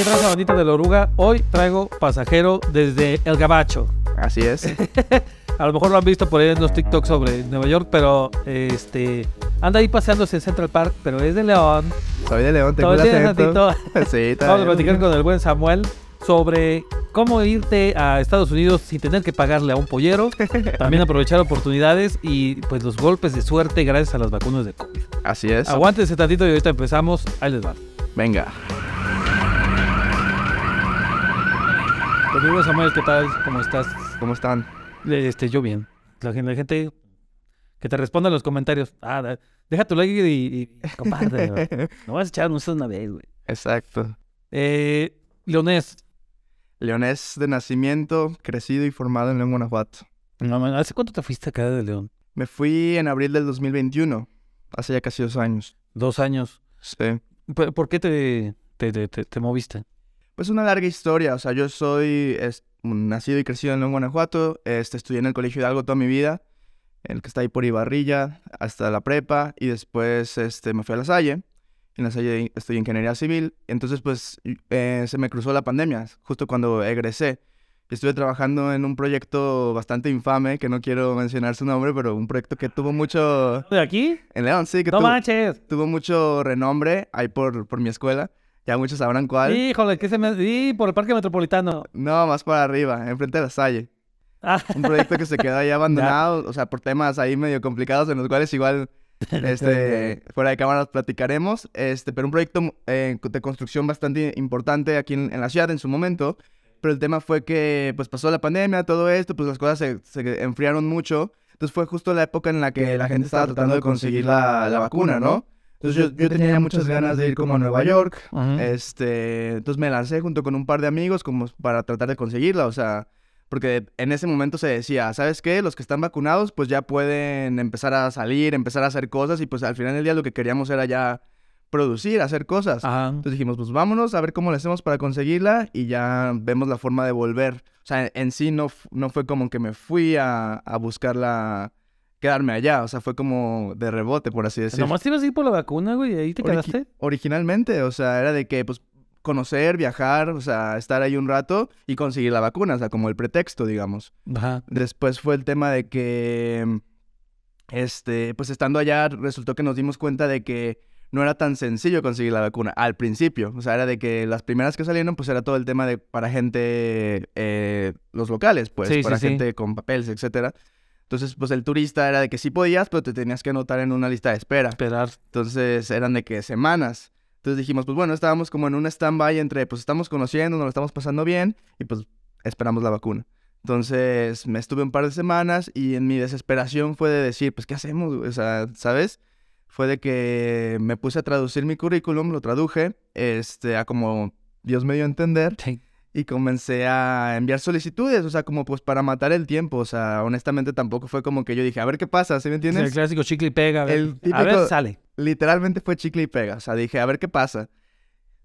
¿Qué raza bandita de la oruga? Hoy traigo pasajero desde El Gabacho. Así es. A lo mejor lo han visto por ahí en los TikToks sobre Nueva York, pero este anda ahí paseándose en Central Park, pero es de León. Soy de León, tengo el acento. Sí, Vamos a platicar con el buen Samuel sobre cómo irte a Estados Unidos sin tener que pagarle a un pollero, también aprovechar oportunidades y pues los golpes de suerte gracias a las vacunas de COVID. Así es. Aguántense tantito y ahorita empezamos. Ahí les va. Venga. Conmigo Samuel, ¿qué tal? ¿Cómo estás? ¿Cómo están? Este, yo bien. La gente, la gente que te responda en los comentarios. Ah, da- deja tu like y, y comparte. no vas a echar un una vez, güey. Exacto. Eh, Leonés, Leonés de nacimiento, crecido y formado en León, Guanajuato. no, man, ¿hace cuánto te fuiste acá de León? Me fui en abril del 2021, hace ya casi dos años. Dos años. Sí. ¿Por, por qué te, te, te, te- te moviste? Pues una larga historia, o sea, yo soy es, nacido y crecido en León, Guanajuato, este, estudié en el Colegio Hidalgo toda mi vida, el que está ahí por Ibarrilla, hasta la prepa, y después este, me fui a La Salle, en La Salle estudié ingeniería civil, entonces pues eh, se me cruzó la pandemia, justo cuando egresé. Estuve trabajando en un proyecto bastante infame, que no quiero mencionar su nombre, pero un proyecto que tuvo mucho... ¿De aquí? En León, sí, que No tuvo, manches. tuvo mucho renombre ahí por, por mi escuela. Ya muchos sabrán cuál. Híjole, ¿qué se me... Sí, por el Parque Metropolitano. No, más para arriba, enfrente de la Salle. Ah, Un proyecto que se quedó ahí abandonado, o sea, por temas ahí medio complicados en los cuales igual, este, fuera de cámaras platicaremos, este, pero un proyecto eh, de construcción bastante importante aquí en, en la ciudad en su momento, pero el tema fue que, pues, pasó la pandemia, todo esto, pues las cosas se, se enfriaron mucho, entonces fue justo la época en la que la gente estaba tratando de conseguir la, la vacuna, ¿no? Entonces yo, yo tenía muchas ganas de ir como a Nueva York, este, entonces me lancé junto con un par de amigos como para tratar de conseguirla, o sea, porque en ese momento se decía, ¿sabes qué? Los que están vacunados pues ya pueden empezar a salir, empezar a hacer cosas y pues al final del día lo que queríamos era ya producir, hacer cosas. Ajá. Entonces dijimos, pues vámonos a ver cómo le hacemos para conseguirla y ya vemos la forma de volver. O sea, en sí no, no fue como que me fui a, a buscarla, quedarme allá, o sea, fue como de rebote, por así decir. Nomás ibas a ir por la vacuna, güey, y ahí te Origi- quedaste. Originalmente, o sea, era de que, pues, conocer, viajar, o sea, estar ahí un rato y conseguir la vacuna, o sea, como el pretexto, digamos. Ajá. Después fue el tema de que, este, pues, estando allá, resultó que nos dimos cuenta de que no era tan sencillo conseguir la vacuna al principio. O sea, era de que las primeras que salieron, pues, era todo el tema de para gente, eh, los locales, pues, Sí, para sí. gente con papeles, etcétera. Entonces, pues, el turista era de que sí podías, pero te tenías que anotar en una lista de espera. Esperar. Entonces eran de que semanas. Entonces dijimos, pues bueno, estábamos como en un stand-by entre, pues estamos conociendo, nos lo estamos pasando bien y pues esperamos la vacuna. Entonces me estuve un par de semanas y en mi desesperación fue de decir, pues ¿qué hacemos? O sea, ¿sabes? Fue de que me puse a traducir mi currículum, lo traduje, este, a como Dios me dio a entender Sí. Y comencé a enviar solicitudes, o sea, como pues para matar el tiempo, o sea, honestamente tampoco fue como que yo dije, a ver qué pasa, ¿sí me Sí, entiendes? el clásico chicle y pega. a ver. El A ver, típico- sale. literalmente fue chicle y pega. O sea, dije, a ver qué pasa.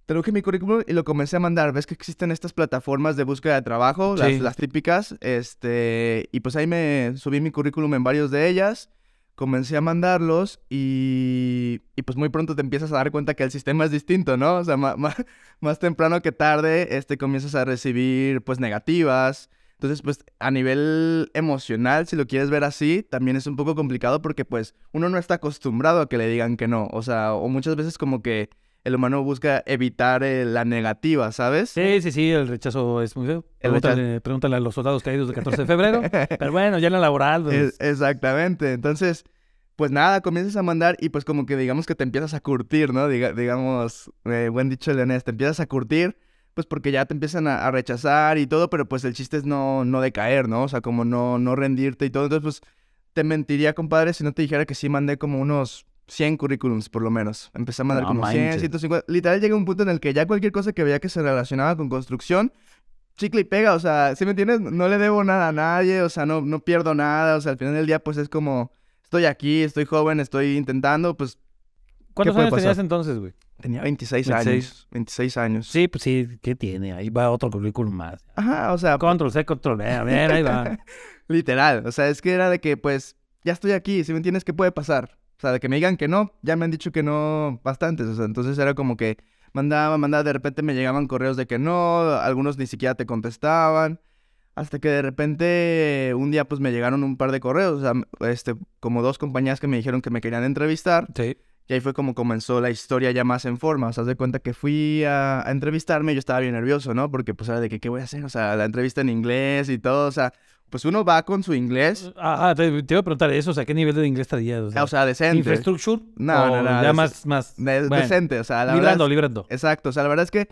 Traduje mi currículum y lo comencé a mandar. Ves que existen estas plataformas de búsqueda de trabajo, las, Sí. las típicas. Este, y pues ahí me subí mi currículum en varios de ellas. Comencé a mandarlos y, y pues muy pronto te empiezas a dar cuenta que el sistema es distinto, ¿no? O sea, más temprano que tarde, este, comienzas a recibir pues negativas. Entonces, pues a nivel emocional, si lo quieres ver así, también es un poco complicado porque pues uno no está acostumbrado a que le digan que no. O sea, o muchas veces como que el humano busca evitar eh, la negativa, ¿sabes? Sí, sí, sí, el rechazo es muy feo. Pregúntale, pregúntale a los soldados caídos del 14 de febrero. Pero bueno, ya en la laboral. pues, Es- exactamente. Entonces, pues nada, comienzas a mandar y pues como que digamos que te empiezas a curtir, ¿no? Diga- digamos, eh, buen dicho leonés, te empiezas a curtir, pues porque ya te empiezan a, a rechazar y todo, pero pues el chiste es no, no decaer, ¿no? O sea, como no, no rendirte y todo. Entonces, pues te mentiría, compadre, si no te dijera que sí mandé como unos 100 currículums, por lo menos. Empecé a mandar No como 100, manches. 150. Literal, llegué a un punto en el que ya cualquier cosa que veía que se relacionaba con construcción, chicle y pega, o sea, ¿sí me entiendes? No le debo nada a nadie, o sea, no, no pierdo nada, o sea, al final del día, pues es como, estoy aquí, estoy joven, estoy intentando, pues ¿Cuántos años tenías pasar? entonces, güey? tenía 26, 26. años, 26 años. Sí, pues sí, ¿qué tiene? Ahí va otro currículum más. Ajá, o sea, Control C, control V. A ver, ahí va. literal, o sea, es que era de que, pues, ya estoy aquí, si me entiendes, ¿qué puede pasar? O sea, de que me digan que no, ya me han dicho que no bastantes, o sea, entonces era como que Mandaba, mandaba, de repente me llegaban correos de que no, algunos ni siquiera te contestaban. Hasta que de repente un día pues me llegaron un par de correos, o sea, este, como dos compañías que me dijeron que me querían entrevistar. Sí. Y ahí fue como comenzó la historia ya más en forma. O sea, de cuenta que fui a, a entrevistarme y yo estaba bien nervioso, ¿no? Porque pues era de que, ¿qué voy a hacer? O sea, la entrevista en inglés y todo, o sea, pues uno va con su inglés, Ah, ah, te, te iba a preguntar eso, o sea, ¿qué nivel de inglés estarías? O sea, o sea, decente. ¿Infrastructure? No, ¿O no, no, Ya más, más... De- bueno, decente, o sea, la verdad librando, es- librando. Exacto, o sea, la verdad es que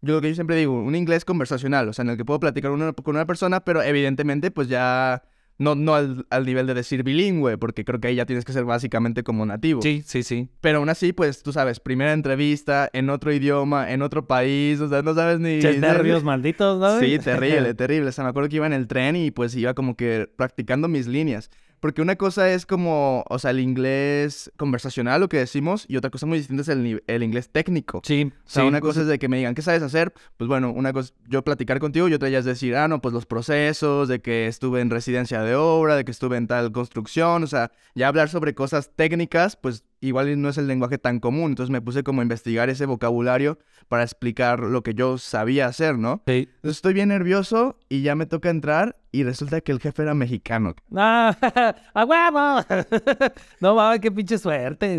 yo lo que yo siempre digo, un inglés conversacional, o sea, en el que puedo platicar con una persona, pero evidentemente pues ya no, no al, al nivel de decir bilingüe, porque creo que ahí ya tienes que ser básicamente como nativo. Sí, sí, sí. Pero aún así, pues tú sabes, primera entrevista en otro idioma, en otro país, o sea, no sabes ni... Che, nervios malditos, ¿no? Sí, terrible, terrible. O sea, me acuerdo que iba en el tren y pues iba como que practicando mis líneas. Porque una cosa es como, o sea, el inglés conversacional, lo que decimos, y otra cosa muy distinta es el, el inglés técnico. Sí, O sea, sí. una cosa es de que me digan, ¿qué sabes hacer? Pues bueno, una cosa, yo platicar contigo y otra ya es decir, ah, no, pues los procesos, de que estuve en residencia de obra, de que estuve en tal construcción, o sea, ya hablar sobre cosas técnicas, pues igual no es el lenguaje tan común. Entonces me puse como a investigar ese vocabulario para explicar lo que yo sabía hacer, ¿no? Sí. Entonces estoy bien nervioso y ya me toca entrar y resulta que el jefe era mexicano. ¡Ah! ¡A huevo! no mames, qué pinche suerte.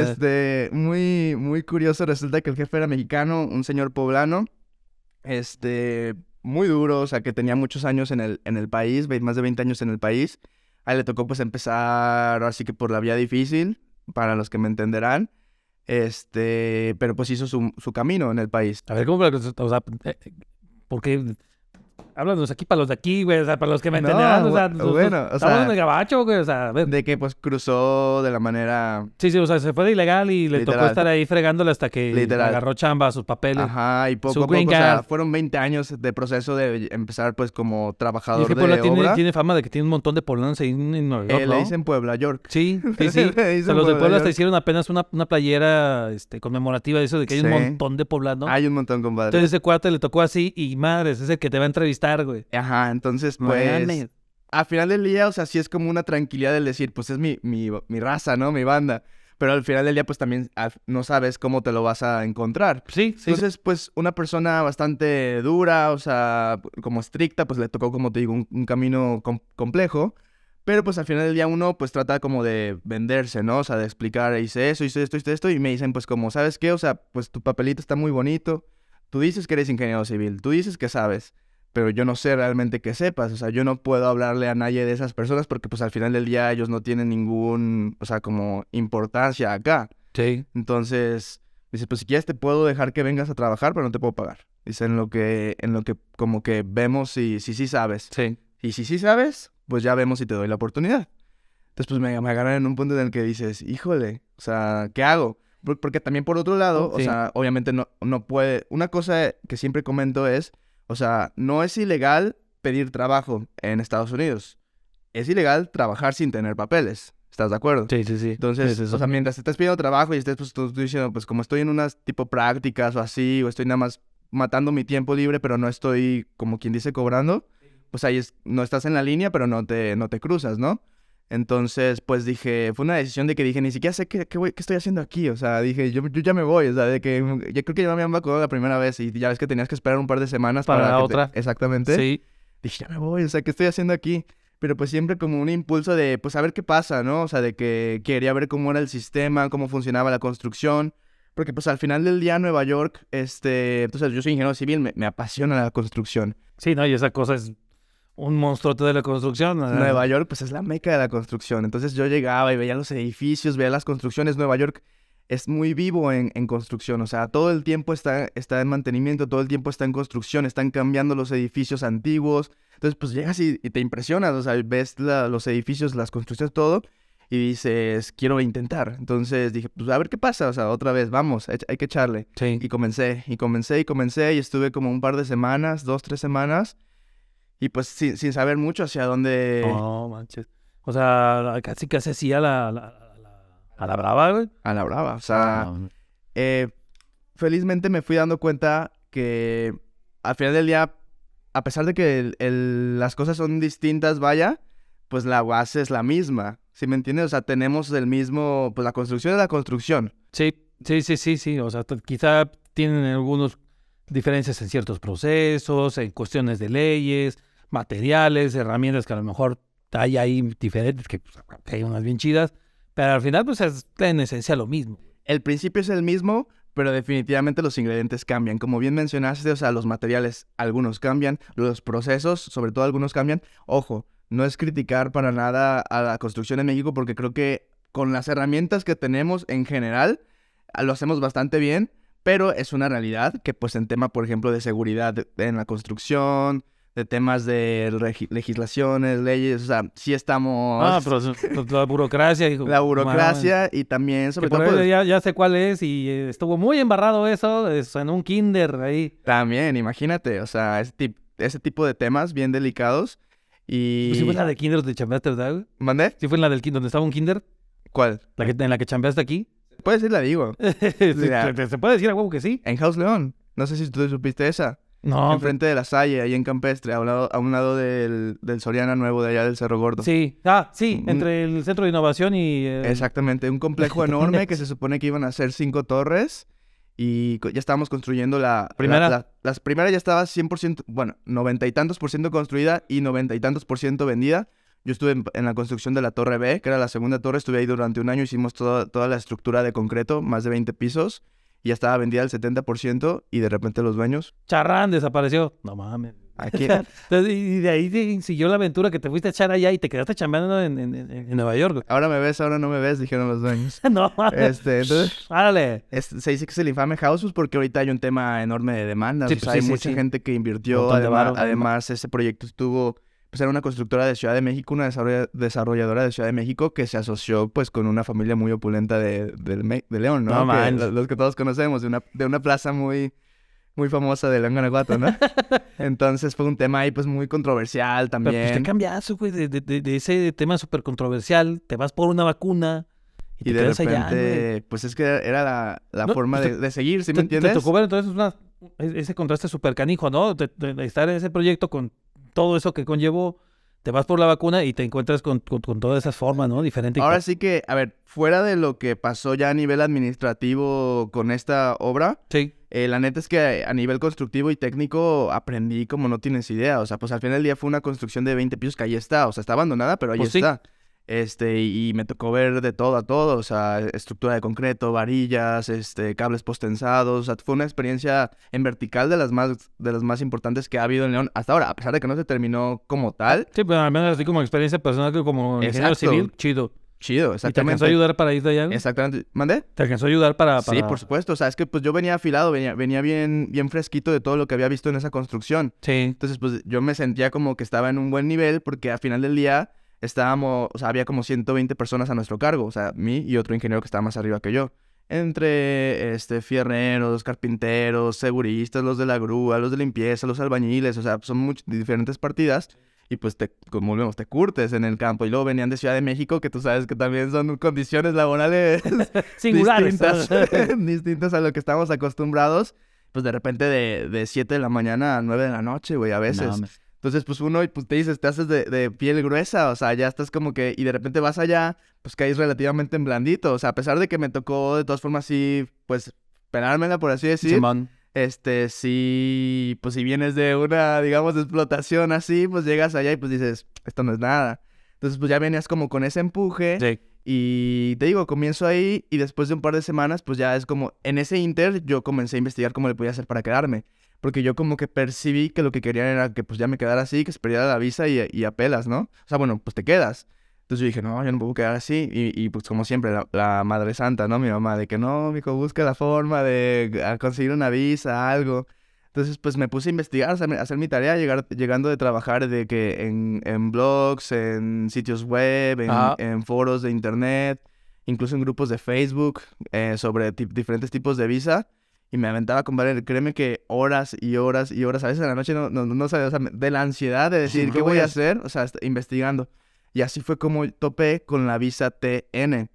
Este, muy, muy curioso, resulta que el jefe era mexicano, un señor poblano, este, muy duro, o sea, que tenía muchos años en el, en el país, más de 20 años en el país. A él le tocó pues empezar, así que por la vía difícil, para los que me entenderán, este, pero pues hizo su, su camino en el país. A ver, ¿cómo? O sea, eh, eh, porque... Háblanos aquí para los de aquí, güey, o sea, para los que me No, entenderán, o sea, bueno, o estamos sea- en el gabacho, güey, o sea, a ver. De que pues cruzó de la manera... Sí, sí, o sea, se fue de ilegal y le tocó Literal. estar ahí fregándole hasta que Literal. agarró chamba, sus papeles. Ajá, y poco Su a poco, o sea, fueron 20 años de proceso de empezar pues como Y es trabajador que de Puebla tiene, obra. tiene fama de que tiene un montón de poblanos ahí en Nueva York, Eh, ¿no? le dicen Puebla, York. Sí, sí, sí. O sea, los de Puebla hasta hicieron apenas una, una playera este, conmemorativa de eso, de que hay un Sí. montón de poblanos. Hay un montón, compadre. Entonces ese cuate le tocó así y madres, es el que te va a entrevistar, güey. Ajá, entonces, pues, mames. al final del día, o sea, sí es como una tranquilidad el decir, pues es mi, mi, mi raza, ¿no? Mi banda. Pero al final del día, pues también no sabes cómo te lo vas a encontrar. Sí, sí. Entonces, pues, una persona bastante dura, o sea, como estricta, pues le tocó, como te digo, un, un camino com- complejo. Pero pues al final del día uno pues trata como de venderse, ¿no? O sea, de explicar, hice eso, hice esto, hice esto, y me dicen pues como, ¿sabes qué? O sea, pues tu papelito está muy bonito, tú dices que eres ingeniero civil, tú dices que sabes, pero yo no sé realmente que sepas, o sea, yo no puedo hablarle a nadie de esas personas porque pues al final del día ellos no tienen ningún, o sea, como importancia acá. Sí. Entonces, dice, pues si quieres te puedo dejar que vengas a trabajar, pero no te puedo pagar. Dice, en lo que, en lo que como que vemos si si, sí sabes. Sí. Y si sí sabes, pues ya vemos si te doy la oportunidad. Entonces, pues me, me agarran en un punto en el que dices, híjole, o sea, ¿qué hago? Por- Porque también por otro lado, o Sí. sea, obviamente no, no puede... Una cosa que siempre comento es, o sea, no es ilegal pedir trabajo en Estados Unidos. Es ilegal trabajar sin tener papeles. ¿Estás de acuerdo? Sí, sí, sí. Entonces, Es o sea, mientras estés pidiendo trabajo y estés pues, tú- tú diciendo, pues como estoy en unas tipo prácticas o así, o estoy nada más matando mi tiempo libre, pero no estoy, como quien dice, cobrando, pues ahí es, no estás en la línea, pero no te, no te cruzas, ¿no? Entonces, pues dije, fue una decisión de que dije, ni siquiera sé qué, qué, voy- qué estoy haciendo aquí, o sea, dije, yo, yo ya me voy, o sea, de que yo creo que ya me habían vacunado la primera vez y ya ves que tenías que esperar un par de semanas Para para, la que te- otra. Exactamente Sí. dije, ya me voy, o sea, ¿qué estoy haciendo aquí? Pero pues siempre como un impulso de, pues a ver qué pasa, ¿no? O sea, de que quería ver cómo era el sistema, cómo funcionaba la construcción. Porque pues al final del día Nueva York, este, entonces yo soy ingeniero civil, me, me apasiona la construcción. Sí, no, y esa cosa es un monstruote de la construcción. ¿no? Nueva York pues es la meca de la construcción. Entonces yo llegaba y veía los edificios, veía las construcciones. Nueva York es muy vivo en, en construcción, o sea, todo el tiempo está, está en mantenimiento, todo el tiempo está en construcción, están cambiando los edificios antiguos. Entonces, pues llegas y, y te impresionas, o sea, ves la- los edificios, las construcciones, todo, y dices, quiero intentar. Entonces dije, pues a ver qué pasa, o sea, otra vez, vamos, hay, hay que echarle. Sí. Y comencé, y comencé, y comencé, y estuve como un par de semanas, dos, tres semanas, y pues sin, sin saber mucho hacia dónde... No, manches. O sea, casi casi así a la, a la, a la, a la brava, güey. A la brava, o sea... Ah, eh, felizmente me fui dando cuenta que al final del día, a pesar de que el- el- las cosas son distintas, vaya, pues la base es la misma. ¿Sí me entiendes? O sea, tenemos el mismo, pues la construcción es la construcción. Sí, sí, sí, sí, sí. O sea, quizá tienen algunos diferencias en ciertos procesos, en cuestiones de leyes, materiales, herramientas que a lo mejor hay ahí diferentes, que pues, hay unas bien chidas, pero al final pues es en esencia lo mismo. El principio es el mismo, pero definitivamente los ingredientes cambian. Como bien mencionaste, o sea, los materiales, algunos cambian, los procesos, sobre todo algunos cambian. Ojo, no es criticar para nada a la construcción en México porque creo que con las herramientas que tenemos en general, lo hacemos bastante bien, pero es una realidad que pues en tema, por ejemplo, de seguridad en la construcción, de temas de legislaciones, leyes, o sea, sí estamos... Ah, pero la burocracia. la burocracia y también, sobre todo... Pues ya, sé cuál es y estuvo muy embarrado eso, en un kinder ahí. También, imagínate, o sea, ese, ese tipo de temas bien delicados y... ¿Sí fue la de kinder donde chambeaste, verdad? ¿Mandé? ¿Sí fue en la del kinder donde estaba un kinder? ¿Cuál? ¿La que, ¿En la que chambeaste aquí? Puede ser la digo. ¿Se puede decir a huevo que sí? En House León. No sé si tú supiste esa. No. Enfrente de la Salle, ahí en Campestre, a un lado, a un lado del, del, Soriana Nuevo de allá del Cerro Gordo. Sí, ah, sí, entre el Centro de Innovación y... Exactamente, un complejo enorme que se supone que iban a ser cinco torres y ya estábamos construyendo la... ¿Primera? las primeras ya estaba 100%, bueno, noventa y tantos por ciento construida y noventa y tantos por ciento vendida. Yo estuve en, la construcción de la Torre B, que era la segunda torre, estuve ahí durante un año, hicimos toda, toda la estructura de concreto, más de 20 pisos ya estaba vendida al 70% y de repente los dueños... Charrán desapareció. No mames. y de ahí siguió la aventura que te fuiste a echar allá y te quedaste chambeando en, en, Nueva York. Ahora me ves, ahora no me ves, dijeron los dueños. no Este, entonces, Árale. se dice que es el infame House porque ahorita hay un tema enorme de demanda. Sí, pues hay mucha gente que invirtió. Además, además, ese proyecto estuvo pues era una constructora de Ciudad de México, una desarrolladora de Ciudad de México que se asoció pues con una familia muy opulenta de, de, León, ¿no? los, que todos conocemos, de una, de una plaza muy, muy famosa de León, Guanajuato, ¿no? Entonces fue un tema ahí pues muy controversial también. Pero pues te cambias, güey, de, de, ese tema súper controversial, te vas por una vacuna y, de repente, pues es que era la, la forma de, seguir, ¿sí me entiendes? Te tocó ver entonces una, e-, ese contraste súper canijo, ¿no? de estar en ese proyecto con todo eso que conllevó, te vas por la vacuna y te encuentras con, con, todas esas formas, ¿no? Diferente. Ahora sí que, a ver, fuera de lo que pasó ya a nivel administrativo con esta obra, sí. Eh, la neta es que a nivel constructivo y técnico aprendí como no tienes idea. O sea, pues al final del día fue una construcción de 20 pisos que ahí está. O sea, está abandonada, pero ahí pues está. Este, y me tocó ver de todo a todo, o sea, estructura de concreto, varillas, este, cables postensados, o sea, fue una experiencia en vertical de las más, de las más importantes que ha habido en León hasta ahora, a pesar de que no se terminó como tal. Sí, pero al menos así como experiencia personal que como ingeniero civil, chido. Chido, exactamente. ¿Y te alcanzó a ayudar para ir de allá? Exactamente. ¿Mandé? ¿Te alcanzó a ayudar para, Sí, por supuesto. O sea, es que pues yo venía afilado, venía, venía bien, bien fresquito de todo lo que había visto en esa construcción. Sí. Entonces, pues yo me sentía como que estaba en un buen nivel porque al final del día estábamos, o sea, había como 120 personas a nuestro cargo, o sea, mí y otro ingeniero que estaba más arriba que yo. Entre este, fierreros, carpinteros, seguristas, los de la grúa, los de limpieza, los albañiles, o sea, son muchas diferentes partidas. Y pues te, como volvemos, te curtes en el campo. Y luego venían de Ciudad de México, que tú sabes que también son condiciones laborales distintas, distintas a lo que estamos acostumbrados. Pues de repente de, de 7 de la mañana a 9 de la noche, güey, a veces. Entonces, pues uno, pues te dices, te haces de, piel gruesa, o sea, ya estás como que, y de repente vas allá, pues caes relativamente en blandito, o sea, a pesar de que me tocó de todas formas sí, pues, pelármela, por así decir. Este, sí, pues si vienes de una, digamos, explotación así, pues llegas allá y pues dices, esto no es nada. Entonces, pues ya venías como con ese empuje. Sí. Y te digo, comienzo ahí y después de un par de semanas, pues ya es como, en ese inter yo comencé a investigar cómo le podía hacer para quedarme porque yo como que percibí que lo que querían era que pues ya me quedara así, que se perdiera la visa y, y apelas, ¿no? O sea, bueno, pues te quedas. Entonces yo dije, no, yo no puedo quedar así. Y, y pues como siempre, la, Madre Santa, ¿no? Mi mamá, de que no, hijo, busca la forma de conseguir una visa, algo. Entonces, pues me puse a investigar, a hacer, mi tarea, llegar, llegando de trabajar de que en, en blogs, en sitios web, en, en, foros de internet, incluso en grupos de Facebook, eh, sobre diferentes tipos de visa y me aventaba con Valeria. Créeme que horas y horas y horas, a veces en la noche no, no, no sabía, o sea, de la ansiedad de decir, ¿qué voy a hacer? O sea, investigando. Y así fue como topé con la visa TN,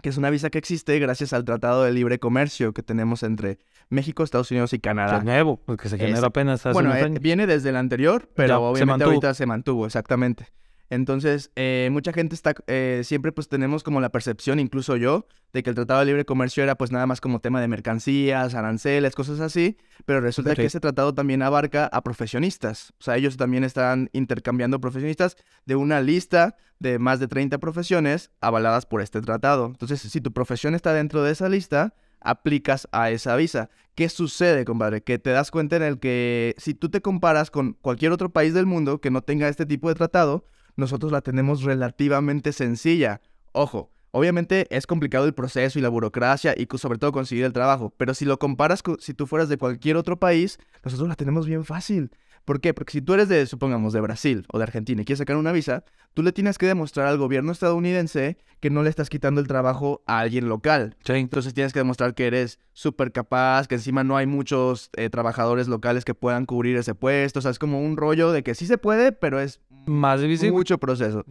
que es una visa que existe gracias al Tratado de Libre Comercio que tenemos entre México, Estados Unidos y Canadá. Es nuevo, porque se generó apenas hace Bueno, unos eh, viene desde el anterior, pero obviamente ahorita se mantuvo, exactamente. Entonces, eh, mucha gente está, eh, siempre pues tenemos como la percepción, incluso yo, de que el Tratado de Libre Comercio era pues nada más como tema de mercancías, aranceles, cosas así, pero resulta Sí. que ese tratado también abarca a profesionistas. O sea, ellos también están intercambiando profesionistas de una lista de más de 30 profesiones avaladas por este tratado. Entonces, si tu profesión está dentro de esa lista, aplicas a esa visa. ¿Qué sucede, compadre? Que te das cuenta en el que si tú te comparas con cualquier otro país del mundo que no tenga este tipo de tratado, nosotros la tenemos relativamente sencilla. Ojo, obviamente es complicado el proceso y la burocracia y sobre todo conseguir el trabajo, pero si lo comparas con si tú fueras de cualquier otro país, nosotros la tenemos bien fácil. ¿Por qué? Porque si tú eres de, supongamos, de Brasil o de Argentina y quieres sacar una visa, tú le tienes que demostrar al gobierno estadounidense que no le estás quitando el trabajo a alguien local. Sí. Entonces tienes que demostrar que eres súper capaz, que encima no hay muchos eh, trabajadores locales que puedan cubrir ese puesto. O sea, es como un rollo de que sí se puede, pero es Más difícil. mucho proceso.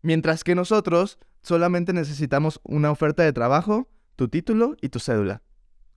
Mientras que nosotros solamente necesitamos una oferta de trabajo, tu título y tu cédula.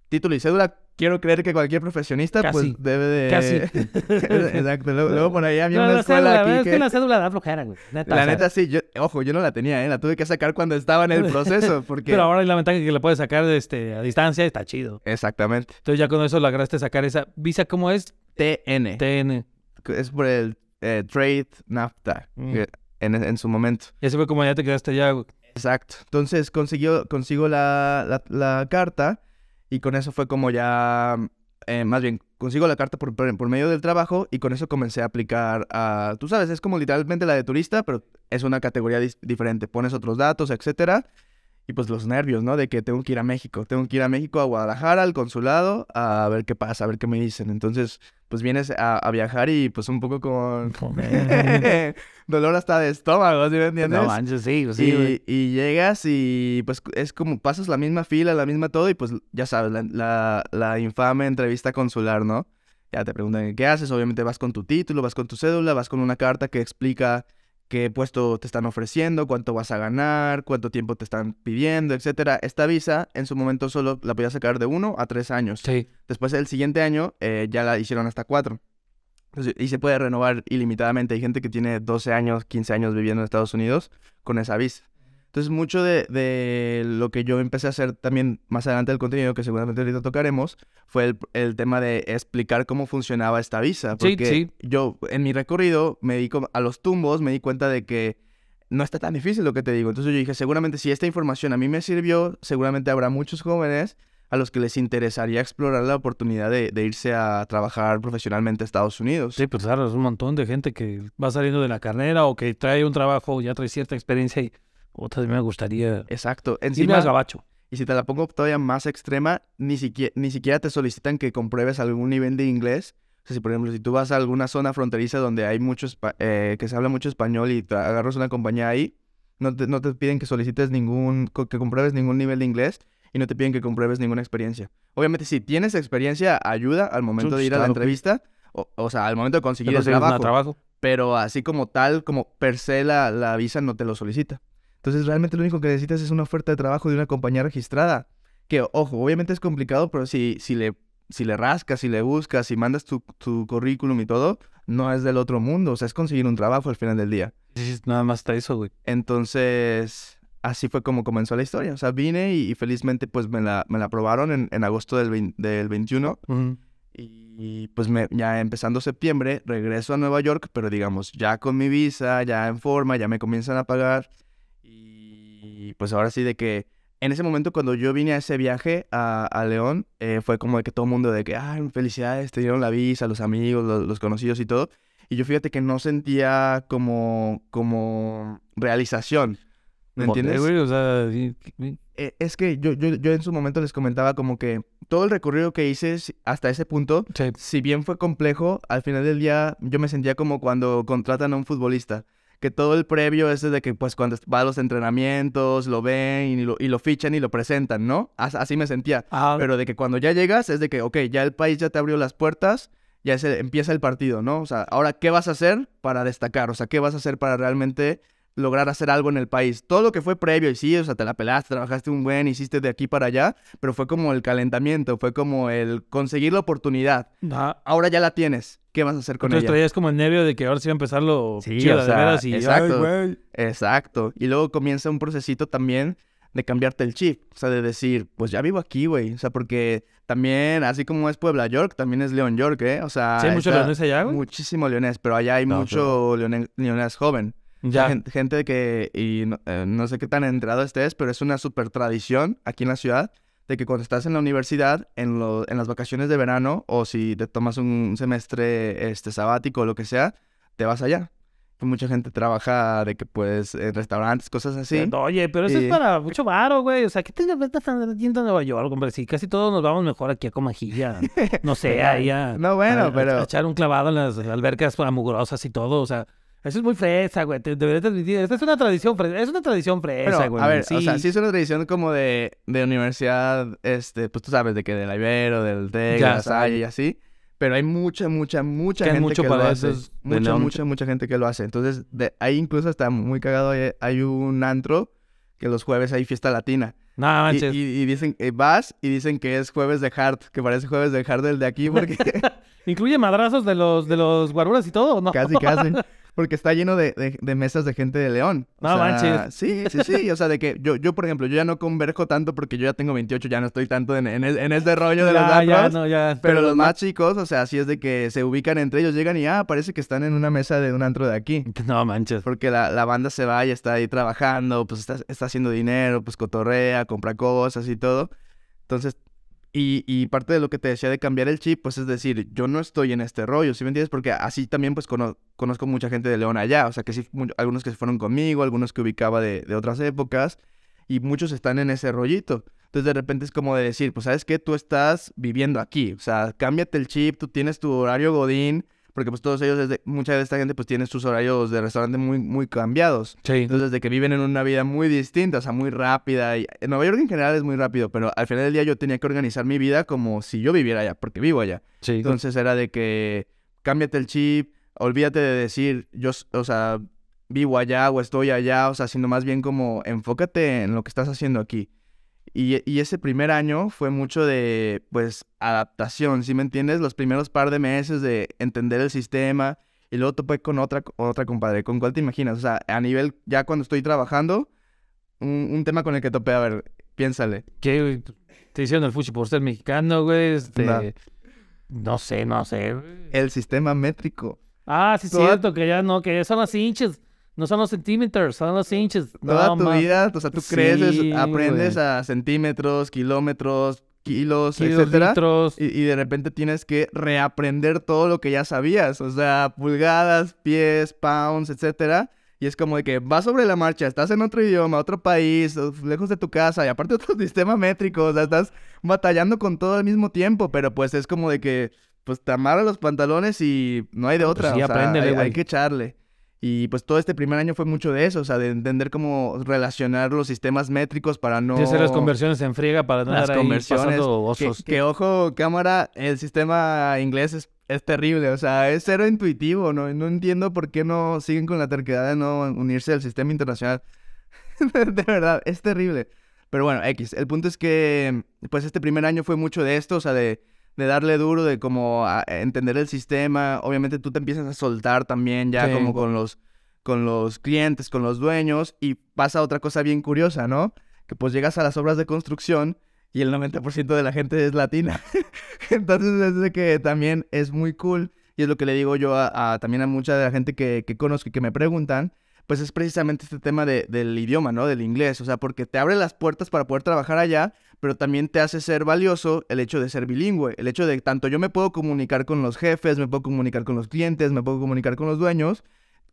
Título y cédula, quiero creer que cualquier profesionista Casi. pues debe de... Casi. Exacto. Luego, luego por ahí había No, una la escuela cédula, aquí es que... que la cédula da flojera, güey. Neta, La neta sí, yo, ojo, yo no la tenía, ¿eh? La tuve que sacar cuando estaba en el proceso, porque... Pero ahora hay la ventaja que le puedes sacar este, a distancia, está chido. Exactamente. Entonces ya con eso lograste sacar esa visa, ¿cómo es? TN. TN. es por el eh, Trade NAFTA, Mm. en, en su momento. Y así fue como ya te quedaste allá, güey. Exacto. Entonces consiguió, consigo la, la, la carta y con eso fue como ya, eh, más bien, consigo la carta por, por, medio del trabajo y con eso comencé a aplicar a, tú sabes, es como literalmente la de turista, pero es una categoría diferente. Pones otros datos, etcétera. Y pues los nervios, ¿no? De que tengo que ir a México. Tengo que ir a México, a Guadalajara, al consulado, a ver qué pasa, a ver qué me dicen. Entonces, pues vienes a, a viajar y pues un poco con... Dolor hasta de estómago, ¿sí me entiendes? No manches, sí, pues sí, y, llegas y pues es como pasas la misma fila, la misma todo y pues ya sabes, la, la, la infame entrevista consular, ¿no? Ya te preguntan qué haces, obviamente vas con tu título, vas con tu cédula, vas con una carta que explica qué puesto te están ofreciendo, cuánto vas a ganar, cuánto tiempo te están pidiendo, etcétera. Esta visa en su momento solo la podías sacar de uno a tres años. Sí. Después el siguiente año eh, ya la hicieron hasta cuatro. Entonces, y se puede renovar ilimitadamente. Hay gente que tiene 12 años, 15 años viviendo en Estados Unidos con esa visa. Entonces, mucho de, de lo que yo empecé a hacer también más adelante del contenido, que seguramente ahorita tocaremos, fue el, el tema de explicar cómo funcionaba esta visa. Sí, Porque sí. yo, en mi recorrido, me di a los tumbos, me di cuenta de que no está tan difícil lo que te digo. Entonces yo dije, seguramente si esta información a mí me sirvió, seguramente habrá muchos jóvenes a los que les interesaría explorar la oportunidad de, de irse a trabajar profesionalmente a Estados Unidos. Sí, pues claro, es un montón de gente que va saliendo de la carrera o que trae un trabajo, ya trae cierta experiencia y otra vez me gustaría Exacto. Encima, al gabacho. y si te la pongo todavía más extrema, ni siquiera, ni siquiera te solicitan que compruebes algún nivel de inglés. O sea, si por ejemplo, si tú vas a alguna zona fronteriza donde hay mucho, espa- eh, que se habla mucho español y te agarras una compañía ahí, no te, no te piden que solicites ningún, que compruebes ningún nivel de inglés y no te piden que compruebes ninguna experiencia. Obviamente, si tienes experiencia, ayuda al momento de ir a la claro entrevista, o, o sea, al momento de conseguir el trabajo trabajo. pero así como tal, como per se la, la visa no te lo solicita. Entonces realmente lo único que necesitas es una oferta de trabajo de una compañía registrada. Que, ojo, obviamente es complicado, pero si, si, le, si le rascas, si le buscas, si mandas tu, tu currículum y todo, no es del otro mundo. O sea, es conseguir un trabajo al final del día. Sí, sí, nada más está eso, güey. Entonces, así fue como comenzó la historia. O sea, vine y, y felizmente pues me la, me la aprobaron en, en agosto del, vein- del 21. Ujú. Y pues me, ya empezando septiembre regreso a Nueva York, pero digamos, ya con mi visa, ya en forma, ya me comienzan a pagar. Y pues ahora sí de que en ese momento cuando yo vine a ese viaje a, a León, eh, fue como de que todo el mundo de que, ay, felicidades, te dieron la visa, los amigos, los, los conocidos y todo. Y yo fíjate que no sentía como, como realización. ¿Me ¿Por qué, entiendes? güey? O sea, sí, sí. Eh, es que yo, yo, yo en su momento les comentaba como que todo el recorrido que hice hasta ese punto Sí. si bien fue complejo, al final del día yo me sentía como cuando contratan a un futbolista. Que todo el previo es desde que pues cuando va a los entrenamientos, lo ven y lo, y lo fichan y lo presentan, ¿no? As- así me sentía. Ah, Pero de que cuando ya llegas es de que, ok, ya el país ya te abrió las puertas, ya es el- empieza el partido, ¿no? O sea, ahora, ¿qué vas a hacer para destacar? O sea, ¿qué vas a hacer para realmente lograr hacer algo en el país. Todo lo que fue previo, y sí, o sea, te la pelaste, trabajaste un buen, hiciste de aquí para allá, pero fue como el calentamiento, fue como el conseguir la oportunidad. Ajá. Ahora ya la tienes. ¿Qué vas a hacer con Entonces ella? traías como el nervio de que ahora sí va a empezar lo Sí, chido, o de sea, veras, y exacto. ay. Exacto. Y luego comienza un procesito también de cambiarte el chip. O sea, de decir, pues ya vivo aquí, güey. O sea, porque también, así como es Puebla York, también es León York, ¿eh? O sea, Sí, hay mucho leonés allá, güey. Muchísimo leonés, pero allá hay No, mucho leone- leonés joven. Ya. gen- gente que, y no, eh, no sé qué tan enterado estés, pero es una super tradición aquí en la ciudad de que cuando estás en la universidad, en, lo- en las vacaciones de verano, o si te tomas un semestre este, sabático o lo que sea, te vas allá. Mucha gente trabaja de que, pues, en restaurantes, cosas así. Oye, pero eso Y- es para mucho varo, güey. O sea, ¿qué te estás yendo a Nueva York, hombre? Si casi todos nos vamos mejor aquí a Comajilla. No sé, ahí a... No, bueno, a- pero- a echar un clavado en las albercas mugrosas y todo, o sea... Eso es muy fresa, güey. Te deberías admitir. Esta es una tradición fresa. Es una tradición fresa, Bueno, güey. a ver, o sea, sí es una tradición como de, de universidad, este, pues tú sabes, de que del Ibero, del TEC, de la Salle y así. Pero hay mucha, mucha, mucha Que gente mucho que lo hace. Mucha, León. mucha, mucha gente que lo hace. Entonces, de, ahí incluso está muy cagado. Hay, hay un antro que los jueves hay fiesta latina. No Y, manches. y- y dicen, eh, vas y dicen que es jueves de hard, que parece jueves de hard del de aquí, porque ¿Incluye madrazos de los, de los guaruras y todo o no? casi, casi. Porque está lleno de, de- de mesas de gente de León. O No sea, manches. Sí, sí, sí. O sea, de que yo, yo, por ejemplo, yo ya no converjo tanto porque yo ya tengo 28, ya no estoy tanto en, en, en este rollo de los ya, ya, antros. no, ya. Pero los más chicos, o sea, así es de que se ubican entre ellos, llegan y, ah, parece que están en una mesa de un antro de aquí. No manches. Porque la, la banda se va y está ahí trabajando, pues está, está haciendo dinero, pues cotorrea, compra cosas y todo. Entonces, y, y parte de lo que te decía de cambiar el chip, pues es decir, yo no estoy en este rollo, ¿sí me entiendes? Porque así también pues cono- conozco mucha gente de León allá, o sea, que sí, algunos que se fueron conmigo, algunos que ubicaba de, de otras épocas, y muchos están en ese rollito. Entonces de repente es como de decir, pues sabes qué, tú estás viviendo aquí, o sea, cámbiate el chip, tú tienes tu horario godín, porque pues todos ellos, desde, mucha de esta gente pues tiene sus horarios de restaurante muy, muy cambiados. Sí. Entonces, de que viven en una vida muy distinta, o sea, muy rápida. Y en Nueva York en general es muy rápido, pero al final del día yo tenía que organizar mi vida como si yo viviera allá, porque vivo allá. Sí. Entonces era de que cámbiate el chip, olvídate de decir, yo, o sea, vivo allá o estoy allá, o sea, sino más bien como enfócate en lo que estás haciendo aquí. Y, y ese primer año fue mucho de, pues, adaptación, ¿sí me entiendes? Los primeros par de meses de entender el sistema y luego topé con otra, otra compadre. ¿Con cuál te imaginas? O sea, a nivel, ya cuando estoy trabajando, un, un tema con el que topé, a ver, piénsale. ¿Qué? Te hicieron el fuchi por ser mexicano, güey. Este... No. No sé, no sé. El sistema métrico. Ah, sí, es Toda- cierto, que ya no, que son los inches. No son los centímetros, son los inches. Toda No, tu vida, o sea, tú creces, Sí, aprendes güey. a centímetros, kilómetros, kilos, kilos, etcétera. Y, y de repente tienes que reaprender todo lo que ya sabías. O sea, pulgadas, pies, pounds, etcétera. Y es como de que vas sobre la marcha, estás en otro idioma, otro país, lejos de tu casa, y aparte otro sistema métrico, o sea, estás batallando con todo al mismo tiempo, pero pues es como de que, pues te amarras los pantalones y no hay de otra, sí, o sea, hay, hay que echarle. Y pues todo este primer año fue mucho de eso, o sea, de entender cómo relacionar los sistemas métricos para no... De hacer las conversiones en friega para no Las andar ahí conversiones, pasando Que, osos. que, ojo, cámara, el sistema inglés es, es terrible, o sea, es cero intuitivo, ¿no? No entiendo por qué no siguen con la terquedad de no unirse al sistema internacional. de verdad, es terrible. Pero bueno, X, el punto es que, pues este primer año fue mucho de esto, o sea, de, de darle duro, de como a- entender el sistema. Obviamente tú te empiezas a soltar también ya Sí. como con los, con los clientes, con los dueños, y pasa otra cosa bien curiosa, ¿no? Que pues llegas a las obras de construcción y el 90% de la gente es latina. Entonces es de que también es muy cool. Y es lo que le digo yo a, a- también a mucha de la gente que, que conozco y que me preguntan, pues es precisamente este tema de- del idioma, ¿no? Del inglés. O sea, porque te abre las puertas para poder trabajar allá, pero también te hace ser valioso el hecho de ser bilingüe. El hecho de tanto yo me puedo comunicar con los jefes, me puedo comunicar con los clientes, me puedo comunicar con los dueños,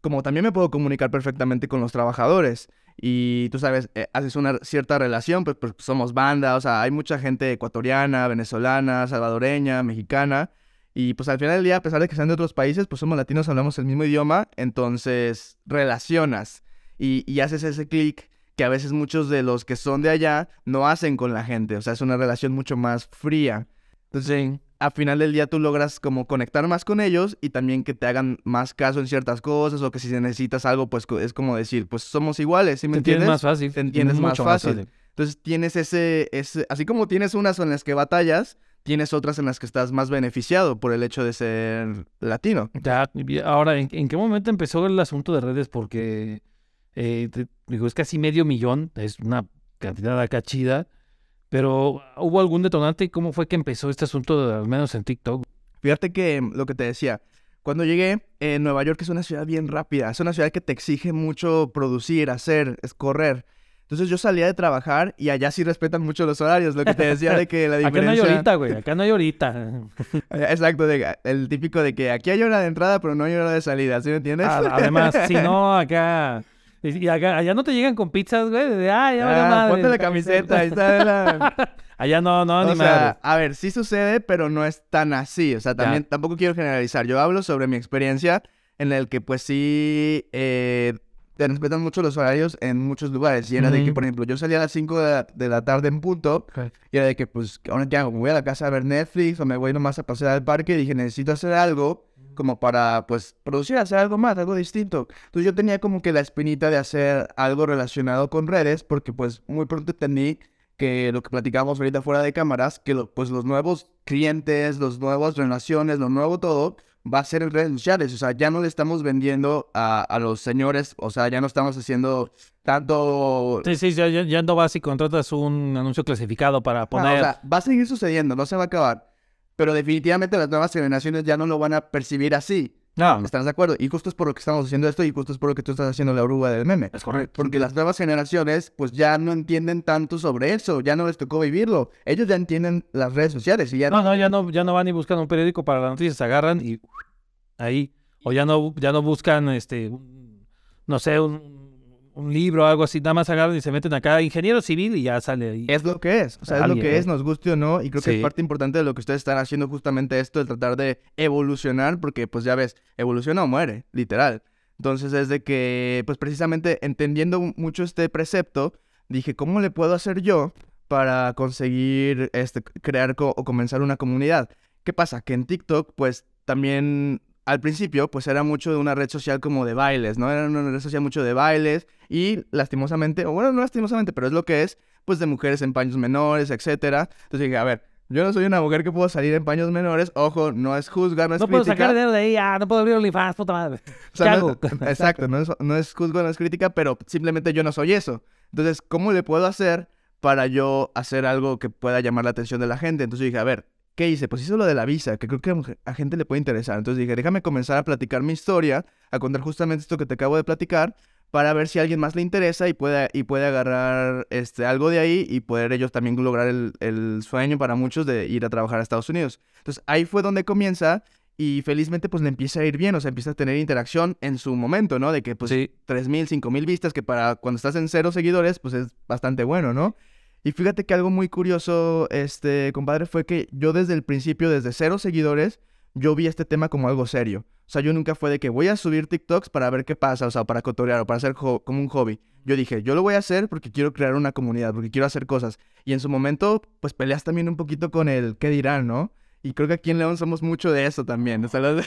como también me puedo comunicar perfectamente con los trabajadores. Y tú sabes, eh, haces una cierta relación, pues, pues somos banda, o sea, hay mucha gente ecuatoriana, venezolana, salvadoreña, mexicana. Y pues al final del día, a pesar de que sean de otros países, pues somos latinos, hablamos el mismo idioma, entonces relacionas y haces ese clic que a veces muchos de los que son de allá no hacen con la gente, o sea, es una relación mucho más fría. Entonces, a final del día tú logras como conectar más con ellos y también que te hagan más caso en ciertas cosas o que si necesitas algo, pues es como decir, pues somos iguales, ¿sí me Te entiendes entiendes? más fácil. Te entiendes más mucho fácil. Entonces tienes ese, ese, así como tienes unas en las que batallas, tienes otras en las que estás más beneficiado por el hecho de ser latino. Ya, ahora, ¿en, en qué momento empezó el asunto de redes? Porque, eh, te- digo, es casi medio millón, es una cantidad acá chida, pero ¿hubo algún detonante? ¿Cómo fue que empezó este asunto, de- al menos en TikTok? Fíjate que mm, lo que te decía, cuando llegué, eh, Nueva York es una ciudad bien rápida, es una ciudad que te exige mucho producir, hacer, es correr. Entonces yo salía de trabajar y allá sí respetan mucho los horarios, lo que te decía de que la Acá no hay diferencia... ahorita, güey, acá no hay ahorita. Eh, Exacto, de- el típico de que aquí hay hora de entrada, pero no hay hora de salida, ¿sí me entiendes? Además, si no, acá... Y acá, allá no te llegan con pizzas, güey, de, ah, ya Ah, madre, ponte la camiseta, ahí está la... Allá no, no, O ni sea, madre. a ver, sí sucede, pero no es tan así. O sea, también tampoco quiero generalizar. Yo hablo sobre mi experiencia en el que, pues sí, eh, te respetan mucho los horarios en muchos lugares. Y era de que, por ejemplo, yo salía a las 5 de la, de la tarde en punto. Y era de que, pues, ¿ahora qué hago? ¿Me voy a la casa a ver Netflix o me voy nomás a pasear al parque? Y dije, necesito hacer algo como para, pues, producir, hacer algo más, algo distinto. Entonces yo tenía como que la espinita de hacer algo relacionado con redes porque, pues, muy pronto entendí que lo que platicábamos ahorita fuera de cámaras, que lo- pues los nuevos clientes, los nuevas relaciones, lo nuevo todo, va a ser en redes sociales. O sea, ya no le estamos vendiendo a, a los señores, o sea, ya no estamos haciendo tanto Sí, sí, ya, ya- no vas y contratas un anuncio clasificado para Ah, poner... o sea, va a seguir sucediendo, no se va a acabar. Pero definitivamente las nuevas generaciones ya no lo van a percibir así. No, ¿Estás de acuerdo? Y justo es por lo que estamos haciendo esto y justo es por lo que tú estás haciendo la oruga del meme. es correcto. Porque las nuevas generaciones pues ya no entienden tanto sobre eso, ya no les tocó vivirlo. Ellos ya entienden las redes sociales y ya No, no, ya no, ya no van y buscan un periódico para las noticias, se agarran y ahí. O ya no, ya no buscan, este, no sé, un, un libro o algo así, nada más agarran y se meten acá, ingeniero civil y ya sale ahí. es lo que es. O sea, es lo que ¿eh? es, nos guste o no. Y creo que es parte importante de lo que ustedes están haciendo justamente esto, de tratar de evolucionar, porque pues ya ves, evoluciona o muere, literal. Entonces es de que, pues precisamente entendiendo mucho este precepto, dije, ¿cómo le puedo hacer yo para conseguir este, crear co- o comenzar una comunidad? ¿Qué pasa? Que en TikTok, pues también al principio, pues era mucho de una red social como de bailes, ¿no? Era una red social mucho de bailes y lastimosamente, o bueno, no lastimosamente, pero es lo que es, pues de mujeres en paños menores, etcétera. Entonces dije, a ver, yo no soy una mujer que puedo salir en paños menores, ojo, no es juzgar, no es no puedo crítica. sacar dinero de ahí, ah, no puedo abrir OnlyFans, puta madre. O sea, ¿Qué no- hago? exacto, no es, no es juzgo, no es crítica, pero simplemente yo no soy eso. Entonces, ¿cómo le puedo hacer para yo hacer algo que pueda llamar la atención de la gente? Entonces dije, a ver, ¿qué hice? Pues hice lo de la visa, que creo que a gente le puede interesar. Entonces dije, déjame comenzar a platicar mi historia, a contar justamente esto que te acabo de platicar, para ver si a alguien más le interesa y puede, y puede agarrar este, algo de ahí y poder ellos también lograr el, el sueño para muchos de ir a trabajar a Estados Unidos. Entonces ahí fue donde comienza y felizmente pues le empieza a ir bien, o sea, empieza a tener interacción en su momento, ¿no? De que pues sí. 3.000, 5.000 vistas, que para cuando estás en cero seguidores, pues es bastante bueno, ¿no? Y fíjate que algo muy curioso, este, compadre, fue que yo desde el principio, desde cero seguidores, yo vi este tema como algo serio. O sea, yo nunca fue de que voy a subir TikToks para ver qué pasa, o sea, para cotorear o para hacer como un hobby. Yo dije, yo lo voy a hacer porque quiero crear una comunidad, porque quiero hacer cosas. Y en su momento, pues peleas también un poquito con el qué dirán, ¿no? Y creo que aquí en León somos mucho de eso también. O sea, lo, lo-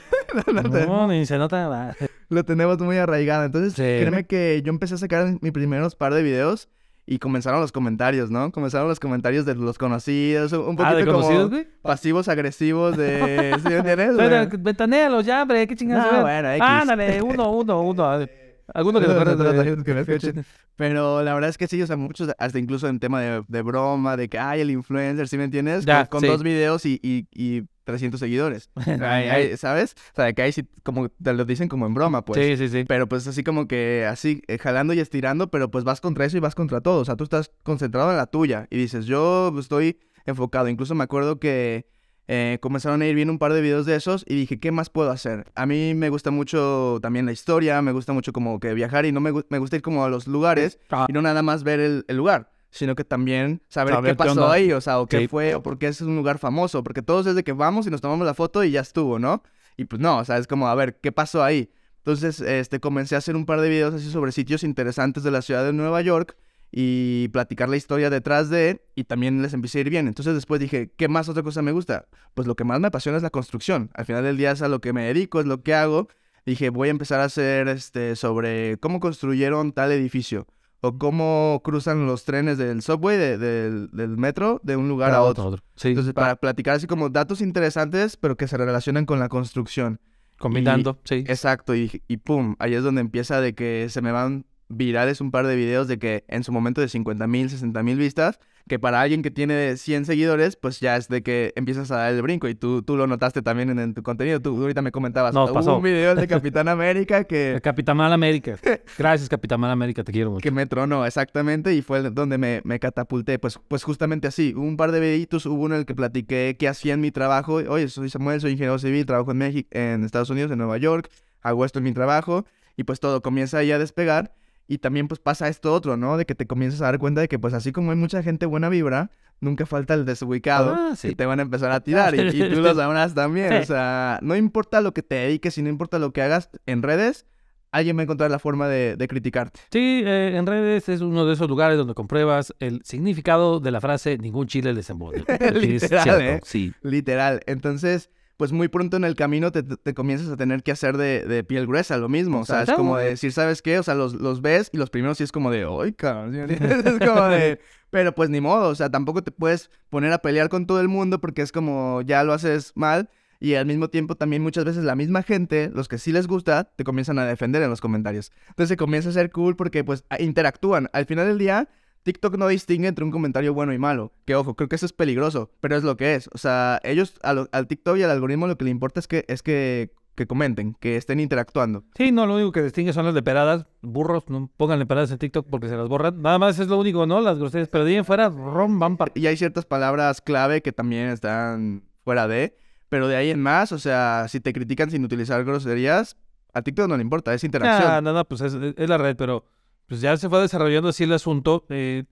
lo- No, ni se nota nada. lo tenemos muy arraigado. Entonces, Sí. créeme que yo empecé a sacar mis primeros par de videos y comenzaron los comentarios, ¿no? Comenzaron los comentarios de los conocidos, un poquito Ah, ¿de como conocidos, güey? pasivos agresivos de... ¿Sí me entiendes? Pero, güey? ventanéalos ya, hombre, qué chingados. No, güey? bueno, X. Ándale, uno, uno, uno. Alguno que te acuerdes de- Que me escuchen. Pero la verdad es que sí, o sea, muchos, hasta incluso en tema de, de broma, de que, ay, el influencer, ¿sí me entiendes? Ya, con con sí. dos videos y, y, y 300 seguidores. Ay, ay, ¿Sabes? O sea, que ahí sí, como te lo dicen como en broma, pues. Sí, sí, sí. Pero pues así como que así, eh, jalando y estirando, pero pues vas contra eso y vas contra todo. O sea, tú estás concentrado en la tuya y dices, yo estoy enfocado. Incluso me acuerdo que eh, comenzaron a ir bien un par de videos de esos y dije, ¿qué más puedo hacer? A mí me gusta mucho también la historia, me gusta mucho como que viajar y no me, gu- me gusta ir como a los lugares Ah, y no nada más ver el, el lugar, sino que también saber, Saber qué pasó ahí, o sea, o qué fue, o por qué es un lugar famoso, porque todos es de que vamos y nos tomamos la foto y ya estuvo, ¿no? Y pues no, o sea, es como, a ver, ¿qué pasó ahí? Entonces, este, comencé a hacer un par de videos así sobre sitios interesantes de la ciudad de Nueva York y platicar la historia detrás de, y también les empecé a ir bien. Entonces después dije, ¿qué más otra cosa me gusta? Pues lo que más me apasiona es la construcción. Al final del día es a lo que me dedico, es lo que hago. Dije, voy a empezar a hacer este, sobre cómo construyeron tal edificio o cómo cruzan los trenes del subway, del, metro, de un lugar a otro. Entonces, para platicar así como datos interesantes, pero que se relacionan con la construcción. Combinando, sí. Exacto, y, y pum, ahí es donde empieza de que se me van virales un par de videos de que en su momento de 50 mil, 60 mil vistas, que para alguien que tiene 100 seguidores, pues ya es de que empiezas a dar el brinco. Y tú, tú lo notaste también en, tu contenido. Tú ahorita me comentabas no, pasó. un video de Capitán América que... El Capitán América. Gracias, Capitán América, te quiero mucho. Que me tronó, exactamente, y fue donde me, me catapulté. Pues, pues justamente así, un par de videitos, hubo uno en el que platiqué qué hacía en mi trabajo. Oye, soy Samuel, soy ingeniero civil, trabajo en México, en Estados Unidos, en Nueva York, hago esto en mi trabajo, y pues todo comienza ahí a despegar. Y también pues pasa esto otro, ¿no? De que te comienzas a dar cuenta de que pues así como hay mucha gente buena vibra, nunca falta el desubicado ah, sí. te van a empezar a tirar y, tú lo sabrás también. O sea, no importa lo que te dediques y no importa lo que hagas en redes, alguien va a encontrar la forma de, criticarte. Sí, eh, en redes es uno de esos lugares donde compruebas el significado de la frase ningún chile desemboca. Literal, ¿eh? Sí. Literal. Entonces pues muy pronto en el camino te, comienzas a tener que hacer de, piel gruesa, lo mismo. O sea, es como de decir, ¿sabes qué? O sea, los, los ves y los primeros sí es como de, ¡ay, cabrón! es como de, pero pues ni modo, o sea, tampoco te puedes poner a pelear con todo el mundo porque es como ya lo haces mal. Y al mismo tiempo también muchas veces la misma gente, los que sí les gusta, te comienzan a defender en los comentarios. Entonces se comienza a ser cool porque pues interactúan. Al final del día TikTok no distingue entre un comentario bueno y malo. Que ojo, creo que eso es peligroso, pero es lo que es. O sea, ellos al, TikTok y al algoritmo lo que le importa es que, es que, que comenten, que estén interactuando. Sí, no, lo único que distingue son las leperadas. Burros, no pongan leperadas en TikTok porque se las borran. Nada más es lo único, ¿no? Las groserías. Pero de ahí en fuera, rom, van para... Y hay ciertas palabras clave que también están fuera de. Pero de ahí en más, o sea, si te critican sin utilizar groserías, a TikTok no le importa, es interacción. Ah, no, no, pues es, es la red, pero pues ya se fue desarrollando así el asunto. Eh,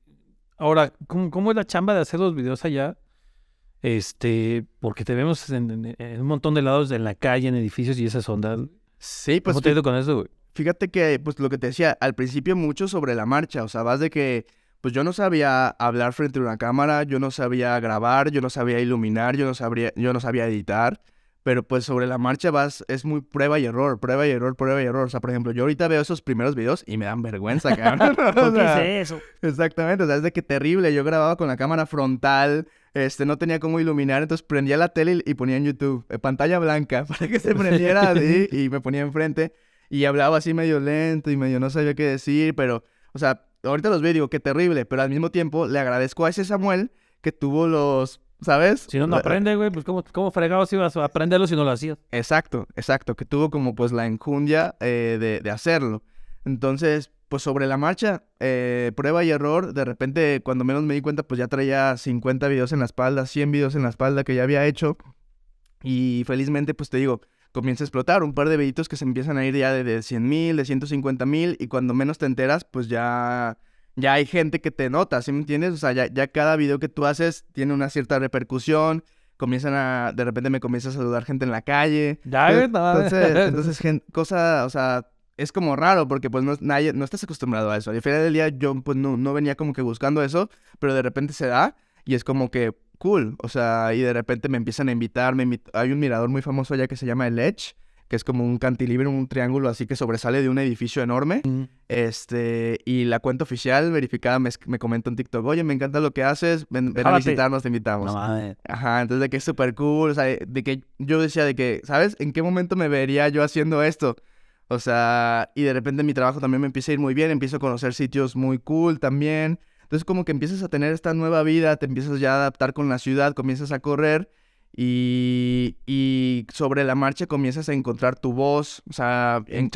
ahora, ¿cómo, es la chamba de hacer los videos allá? Este, porque te vemos en, un montón de lados en la calle, en edificios y esas ondas. Sí, pues. ¿Cómo te ha ido con eso, güey? Fíjate que, pues lo que te decía, al principio mucho sobre la marcha. O sea, vas de que, pues yo no sabía hablar frente a una cámara, yo no sabía grabar, yo no sabía iluminar, yo no sabía, yo no sabía editar. Pero pues sobre la marcha vas, es muy prueba y error, prueba y error, prueba y error. O sea, por ejemplo, yo ahorita veo esos primeros videos y me dan vergüenza, cabrón. ¿Por qué es eso? Exactamente, o sea, es de que terrible. Yo grababa con la cámara frontal, este, no tenía cómo iluminar, entonces prendía la tele y ponía en YouTube, eh, pantalla blanca, para que se prendiera así y me ponía enfrente. Y hablaba así medio lento y medio no sabía qué decir, pero, o sea, ahorita los veo y digo, qué terrible, pero al mismo tiempo le agradezco a ese Samuel que tuvo los ¿sabes? Si no, no aprende, güey, pues ¿cómo, cómo fregados ibas a aprenderlo si no lo hacías? Exacto, exacto, que tuvo como pues la enjundia eh, de, de, hacerlo. Entonces, pues sobre la marcha, eh, prueba y error, de repente cuando menos me di cuenta, pues ya traía 50 videos en la espalda, 100 videos en la espalda que ya había hecho. Y felizmente, pues te digo, comienza a explotar. Un par de videitos que se empiezan a ir ya de, de 100 mil, de 150 mil, y cuando menos te enteras, pues ya ya hay gente que te nota, ¿sí me entiendes? O sea, ya, cada video que tú haces tiene una cierta repercusión, comienzan a, de repente me comienza a saludar gente en la calle. Ya, entonces, entonces, gente, cosa, o sea, es como raro porque pues no, nadie, no estás acostumbrado a eso. Al final del día yo pues no, no venía como que buscando eso, pero de repente se da y es como que cool, o sea, y de repente me empiezan a invitar, me hay un mirador muy famoso allá que se llama El Edge, que es como un cantilever, un triángulo así que sobresale de un edificio enorme. Este, y la cuenta oficial verificada me, me comentó en TikTok, oye, me encanta lo que haces, ven, a visitarnos, te invitamos. Ajá, entonces de que es súper cool, o sea, de que yo decía de que, ¿sabes? ¿En qué momento me vería yo haciendo esto? O sea, y de repente mi trabajo también me empieza a ir muy bien, empiezo a conocer sitios muy cool también. Entonces como que empiezas a tener esta nueva vida, te empiezas ya a adaptar con la ciudad, comienzas a correr y, sobre la marcha comienzas a encontrar tu voz, o sea, en,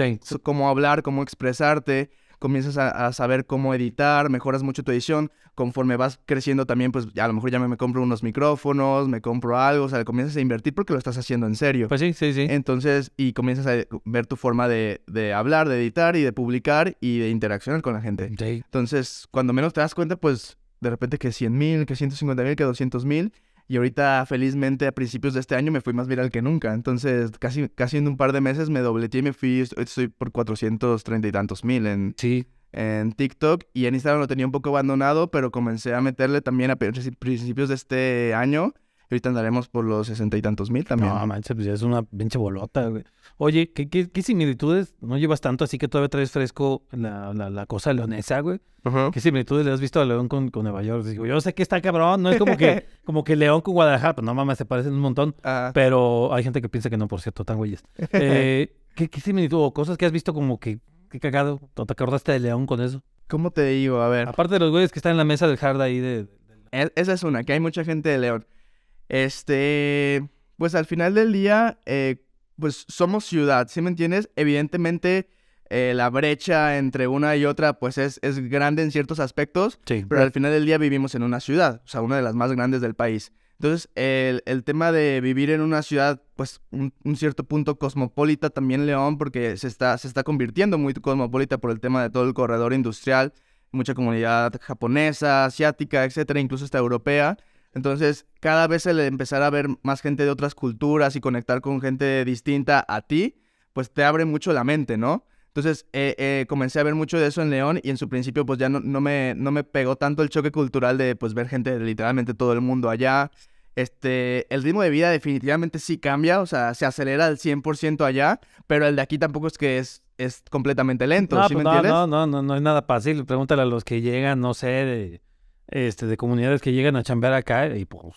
cómo hablar, cómo expresarte, comienzas a, saber cómo editar, mejoras mucho tu edición. Conforme vas creciendo también, pues a lo mejor ya me, compro unos micrófonos, me compro algo, o sea, comienzas a invertir porque lo estás haciendo en serio. Pues sí, sí, sí. Entonces, y comienzas a ver tu forma de, de hablar, de editar y de publicar y de interaccionar con la gente. Sí. Entonces, cuando menos te das cuenta, pues de repente que 100 mil, que 150 mil, que 200 mil y ahorita, felizmente, a principios de este año me fui más viral que nunca. Entonces, casi, casi en un par de meses me dobleteé y me fui, estoy por 430 y tantos mil en... Sí. en TikTok y en Instagram lo tenía un poco abandonado, pero comencé a meterle también a principios de este año. Y ahorita andaremos por los sesenta y tantos mil también. No, manches, pues ya es una pinche bolota, güey. Oye, ¿qué, qué, qué similitudes? No llevas tanto, así que todavía traes fresco la, la, la cosa leonesa, güey. ¿Qué similitudes le has visto a León con, con Nueva York? Digo, yo sé que está cabrón, no es como que, como que León con Guadalajara, pues no mames, se parecen un montón. Ah. Pero hay gente que piensa que no, por cierto, tan güeyes. Eh, ¿qué, ¿Qué similitud o cosas que has visto como que, qué cagado? ¿O te acordaste de León con eso? ¿Cómo te digo? A ver. Aparte de los güeyes que están en la mesa del hard ahí de... Esa es una, que hay mucha gente de León. Este, pues al final del día, eh, pues somos ciudad, ¿sí me entiendes? Evidentemente, eh, la brecha entre una y otra, pues es, es grande en ciertos aspectos, Sí. pero al final del día vivimos en una ciudad, o sea, una de las más grandes del país. Entonces, el, el tema de vivir en una ciudad, pues un, un cierto punto cosmopolita también León, porque se está, se está convirtiendo muy cosmopolita por el tema de todo el corredor industrial, mucha comunidad japonesa, asiática, etcétera, incluso hasta europea. Entonces, cada vez el empezar a ver más gente de otras culturas y conectar con gente distinta a ti, pues te abre mucho la mente, ¿no? Entonces, eh, eh, comencé a ver mucho de eso en León y en su principio, pues ya no, no, me, no me pegó tanto el choque cultural de, pues, ver gente de literalmente todo el mundo allá. Este, el ritmo de vida definitivamente sí cambia, o sea, se acelera al 100% allá, pero el de aquí tampoco es que es, es completamente lento, No, ¿sí pues me no, entiendes? no, no, no, no es nada fácil. Pregúntale a los que llegan, no sé, de, este, de comunidades que llegan a chambear acá y pues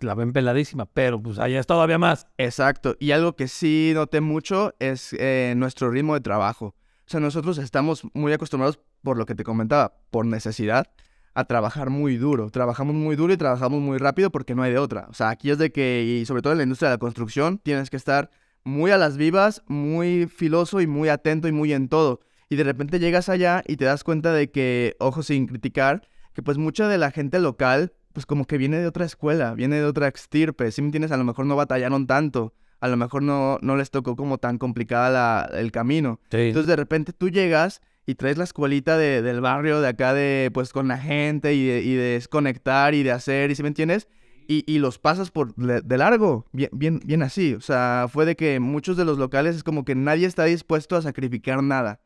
la ven peladísima, pero pues allá es todavía más. Exacto. Y algo que sí noté mucho es eh, nuestro ritmo de trabajo. O sea, nosotros estamos muy acostumbrados, por lo que te comentaba, por necesidad, a trabajar muy duro. Trabajamos muy duro y trabajamos muy rápido porque no hay de otra. O sea, aquí es de que, y sobre todo en la industria de la construcción, tienes que estar muy a las vivas, muy filoso y muy atento y muy en todo. Y de repente llegas allá y te das cuenta de que, ojo sin criticar, que pues mucha de la gente local, pues como que viene de otra escuela, viene de otra extirpe, ¿sí me entiendes? A lo mejor no batallaron tanto, a lo mejor no, no les tocó como tan complicada la- el camino. Sí. Entonces de repente tú llegas y traes la escuelita de- del barrio de acá de, pues con la gente y de, y de desconectar y de hacer, ¿y si me entiendes? Y, y los pasas por de largo, bien, bien, bien así. O sea, fue de que muchos de los locales es como que nadie está dispuesto a sacrificar nada.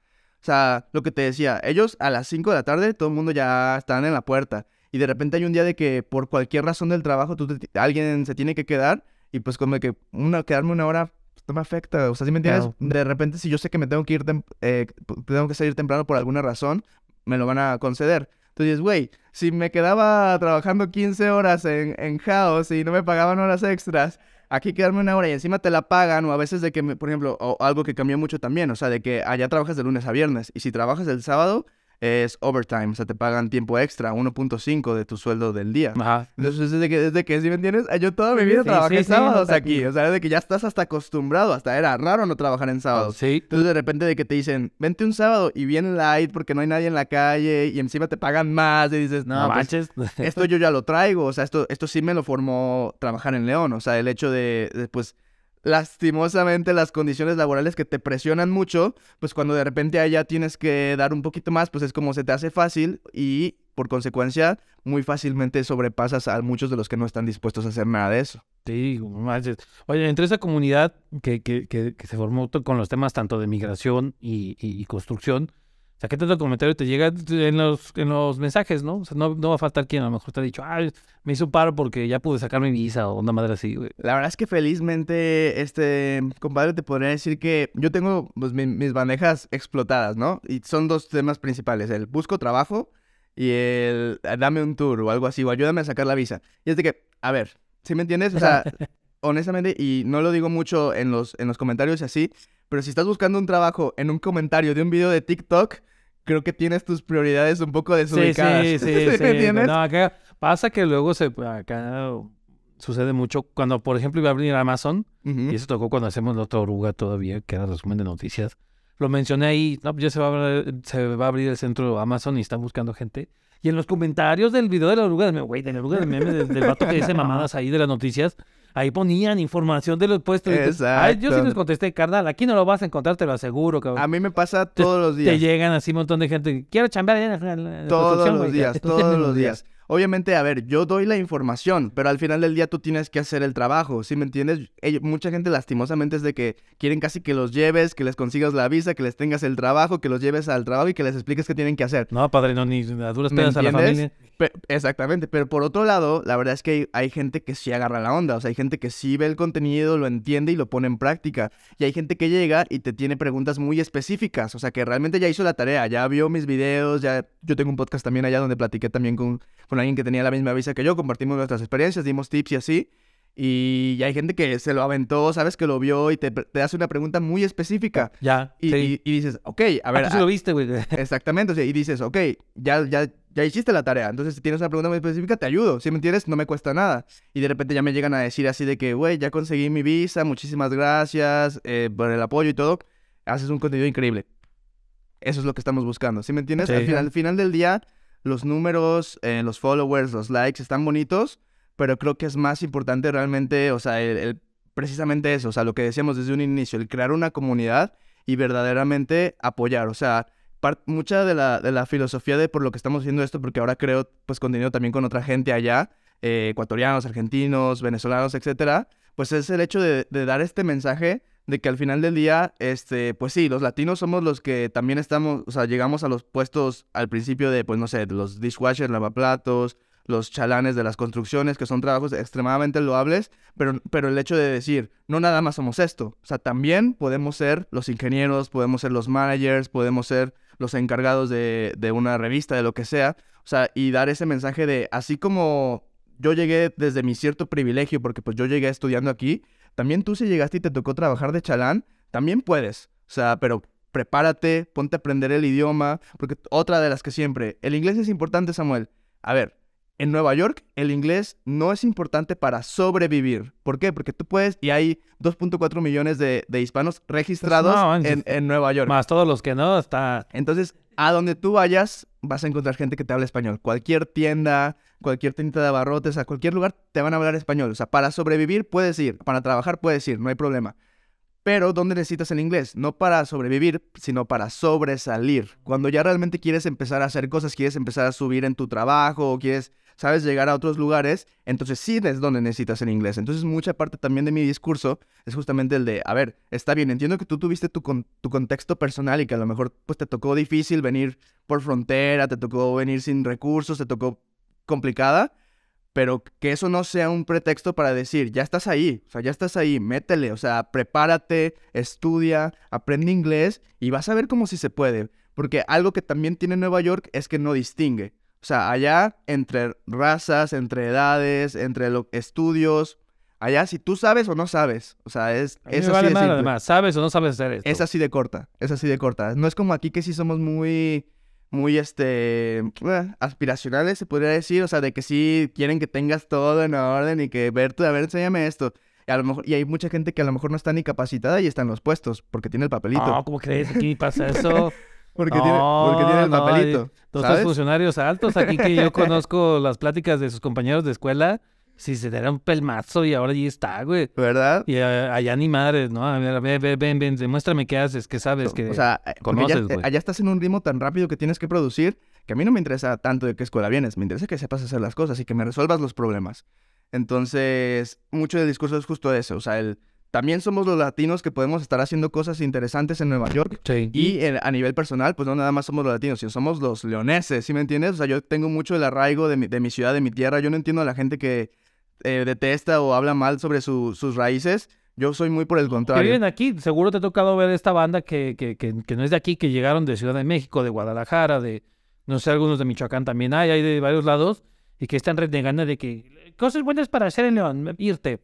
O sea, lo que te decía, ellos a las 5 de la tarde todo el mundo ya están en la puerta. Y de repente hay un día de que por cualquier razón del trabajo tú te- alguien se tiene que quedar y pues como que una, quedarme una hora pues, no me afecta. O sea, ¿sí me entiendes? Claro. De repente si yo sé que me tengo que ir, eh, tengo que salir temprano por alguna razón, me lo van a conceder. Entonces, güey, si me quedaba trabajando 15 horas en, en House y no me pagaban horas extras, aquí quedarme una hora y encima te la pagan, o a veces de que, por ejemplo, o algo que cambió mucho también, o sea, de que allá trabajas de lunes a viernes y si trabajas el sábado es overtime, o sea, te pagan tiempo extra, 1.5 de tu sueldo del día. Ajá. Entonces, desde que, desde que, ¿sí me entiendes? Yo toda mi vida Sí, trabajé sí, sábados aquí, o sea, desde que ya estás hasta acostumbrado, hasta era raro no trabajar en sábados. Sí. Entonces de repente de que te dicen, vente un sábado y viene light porque no hay nadie en la calle y encima te pagan más y dices, no, No pues, manches. esto yo ya lo traigo, o sea, esto, esto sí me lo formó trabajar en León, o sea, el hecho de, de, pues, lastimosamente las condiciones laborales que te presionan mucho, pues cuando de repente allá tienes que dar un poquito más, pues es como se te hace fácil y por consecuencia muy fácilmente sobrepasas a muchos de los que no están dispuestos a hacer nada de eso. Sí. Oye, entre esa comunidad que, que, que, que se formó con los temas tanto de migración y construcción, o sea, ¿qué tanto comentario te llega en los, en los mensajes, no? O sea, no, no va a faltar quien a lo mejor te ha dicho, ay, me hizo un paro porque ya pude sacar mi visa o una madre así, güey. La verdad es que felizmente, este, compadre, te podría decir que yo tengo pues, mi- mis bandejas explotadas, ¿no? Y son dos temas principales, el busco trabajo y el eh, dame un tour o algo así, o ayúdame a sacar la visa. Y es de que, a ver, ¿sí me entiendes? O sea, honestamente, y no lo digo mucho en los, en los comentarios y así, pero si estás buscando un trabajo en un comentario de un video de TikTok, creo que tienes tus prioridades un poco Sí, desubicadas. sí, sí, ¿Me sí. entiendes? No, acá pasa que luego se, acá sucede mucho cuando, por ejemplo, iba a abrir Amazon, y eso tocó cuando hacemos la otra oruga todavía, que era resumen de noticias. Lo mencioné ahí, no, ya se va, a abrir, se va a abrir el centro Amazon y están buscando gente. Y en los comentarios del video de la oruga, güey, de la oruga del meme, del, del vato que dice mamadas ahí de las noticias, ahí ponían información de los puestos. Ay, yo sí Exacto. les contesté, carnal, aquí no lo vas a encontrar, te lo aseguro, cabrón. A mí me pasa Entonces, todos los días. Te llegan así un montón de gente, quiero chambear en la- en la Todos los güey". días, todos los días. Obviamente, a ver, yo doy la información, pero al final del día tú tienes que hacer el trabajo, ¿sí me entiendes? Mucha gente lastimosamente es de que quieren casi que los lleves, que les consigas la visa, que les tengas el trabajo, que los lleves al trabajo y que les expliques qué tienen que hacer. No, padre, no, ni a duras ¿Me penas a la familia. Pe- exactamente, pero por otro lado, la verdad es que hay, hay gente que sí agarra la onda, o sea, hay gente que sí ve el contenido, lo entiende y lo pone en práctica. Y hay gente que llega y te tiene preguntas muy específicas, o sea, que realmente ya hizo la tarea, ya vio mis videos, ya yo tengo un podcast también allá donde platiqué también con, con alguien que tenía la misma visa que yo, compartimos nuestras experiencias, dimos tips y así. Y hay gente que se lo aventó, sabes que lo vio y te, te hace una pregunta muy específica. Ya, Y, sí. y- y dices, ok, a A ver, sí lo viste, güey. Exactamente, o sea, y dices, ok, ya, ya, ya hiciste la tarea, entonces si tienes una pregunta muy específica, te ayudo, si me entiendes, no me cuesta nada. Y de repente ya me llegan a decir así de que, güey, ya conseguí mi visa, muchísimas gracias eh, por el apoyo y todo, haces un contenido increíble. Eso es lo que estamos buscando, ¿sí me entiendes? Sí. Al, final, al final del día, los números, eh, los followers, los likes están bonitos, pero creo que es más importante realmente, o sea, el- precisamente eso, o sea, lo que decíamos desde un inicio, el crear una comunidad y verdaderamente apoyar, o sea, mucha de la, de la filosofía de por lo que estamos haciendo esto, porque ahora creo pues contenido también con otra gente allá, eh, ecuatorianos, argentinos, venezolanos, etcétera, pues es el hecho de dar este mensaje de que al final del día, este, pues sí, los latinos somos los que también estamos, o sea, llegamos a los puestos al principio de, pues no sé, los dishwashers, lavaplatos, los chalanes de las construcciones, que son trabajos extremadamente loables, pero, pero el hecho de decir, no nada más somos esto, o sea, también podemos ser los ingenieros, podemos ser los managers, podemos ser los encargados de, de una revista, de lo que sea, o sea, y dar ese mensaje de, así como yo llegué desde mi cierto privilegio, porque pues yo llegué estudiando aquí, también tú si llegaste y te tocó trabajar de chalán, también puedes, o sea, pero prepárate, ponte a aprender el idioma, porque otra de las que siempre, el inglés es importante, Samuel. A ver, en Nueva York el inglés no es importante para sobrevivir. ¿Por qué? Porque tú puedes, y hay 2.4 millones de, de hispanos registrados Pues no, en, en Nueva York. Más todos los que no, está... Entonces, a donde tú vayas, vas a encontrar gente que te habla español. Cualquier tienda, cualquier tienda de abarrotes, a cualquier lugar te van a hablar español. O sea, para sobrevivir puedes ir, para trabajar puedes ir, no hay problema. Pero ¿dónde necesitas el inglés? No para sobrevivir, sino para sobresalir. Cuando ya realmente quieres empezar a hacer cosas, quieres empezar a subir en tu trabajo, o quieres, sabes, llegar a otros lugares, entonces sí es donde necesitas el inglés. Entonces mucha parte también de mi discurso es justamente el de, a ver, está bien, entiendo que tú tuviste tu, con- tu contexto personal y que a lo mejor pues te tocó difícil venir por frontera, te tocó venir sin recursos, te tocó complicada, pero que eso no sea un pretexto para decir, ya estás ahí, o sea, ya estás ahí, métele, o sea, prepárate, estudia, aprende inglés y vas a ver cómo si se puede. Porque algo que también tiene Nueva York es que no distingue. O sea, allá entre razas, entre edades, entre lo- estudios, allá si tú sabes o no sabes, o sea, es, A mí es me así vale de madre, simple. además. ¿Sabes o no sabes hacer esto? Es así de corta, es así de corta. No es como aquí que sí somos muy, muy, este, eh, aspiracionales, se podría decir. O sea, de que sí quieren que tengas todo en orden y que ver, tú, a ver, enséñame esto. Y, a lo mejor, y hay mucha gente que a lo mejor no está ni capacitada y está en los puestos porque tiene el papelito. No, ¿cómo crees? Aquí pasa eso. porque, tiene, porque tiene el papelito. Estos funcionarios altos aquí que yo conozco las pláticas de sus compañeros de escuela, si se era un pelmazo y ahora ya está, güey. ¿Verdad? Y eh, allá ni madres, ¿no? A ver, a ver, ven, ven, ven, demuéstrame qué haces, qué sabes, que... O sea, eh, conoces, ya- güey. allá estás en un ritmo tan rápido que tienes que producir que a mí no me interesa tanto de qué escuela vienes, me interesa que sepas hacer las cosas y que me resuelvas los problemas. Entonces, mucho del discurso es justo eso, o sea, el, también somos los latinos que podemos estar haciendo cosas interesantes en Nueva York. sí. Y en- a nivel personal, pues no nada más somos los latinos, sino somos los leoneses, ¿sí me entiendes? O sea, yo tengo mucho el arraigo de mi, de mi ciudad, de mi tierra. Yo no entiendo a la gente que eh, detesta o habla mal sobre su- sus raíces. Yo soy muy por el que contrario. viven aquí. Seguro te ha tocado ver esta banda que, que, que, que no es de aquí, que llegaron de Ciudad de México, de Guadalajara, de, no sé, algunos de Michoacán también hay, hay de varios lados, y que están renegando de que cosas buenas para hacer en León, irte.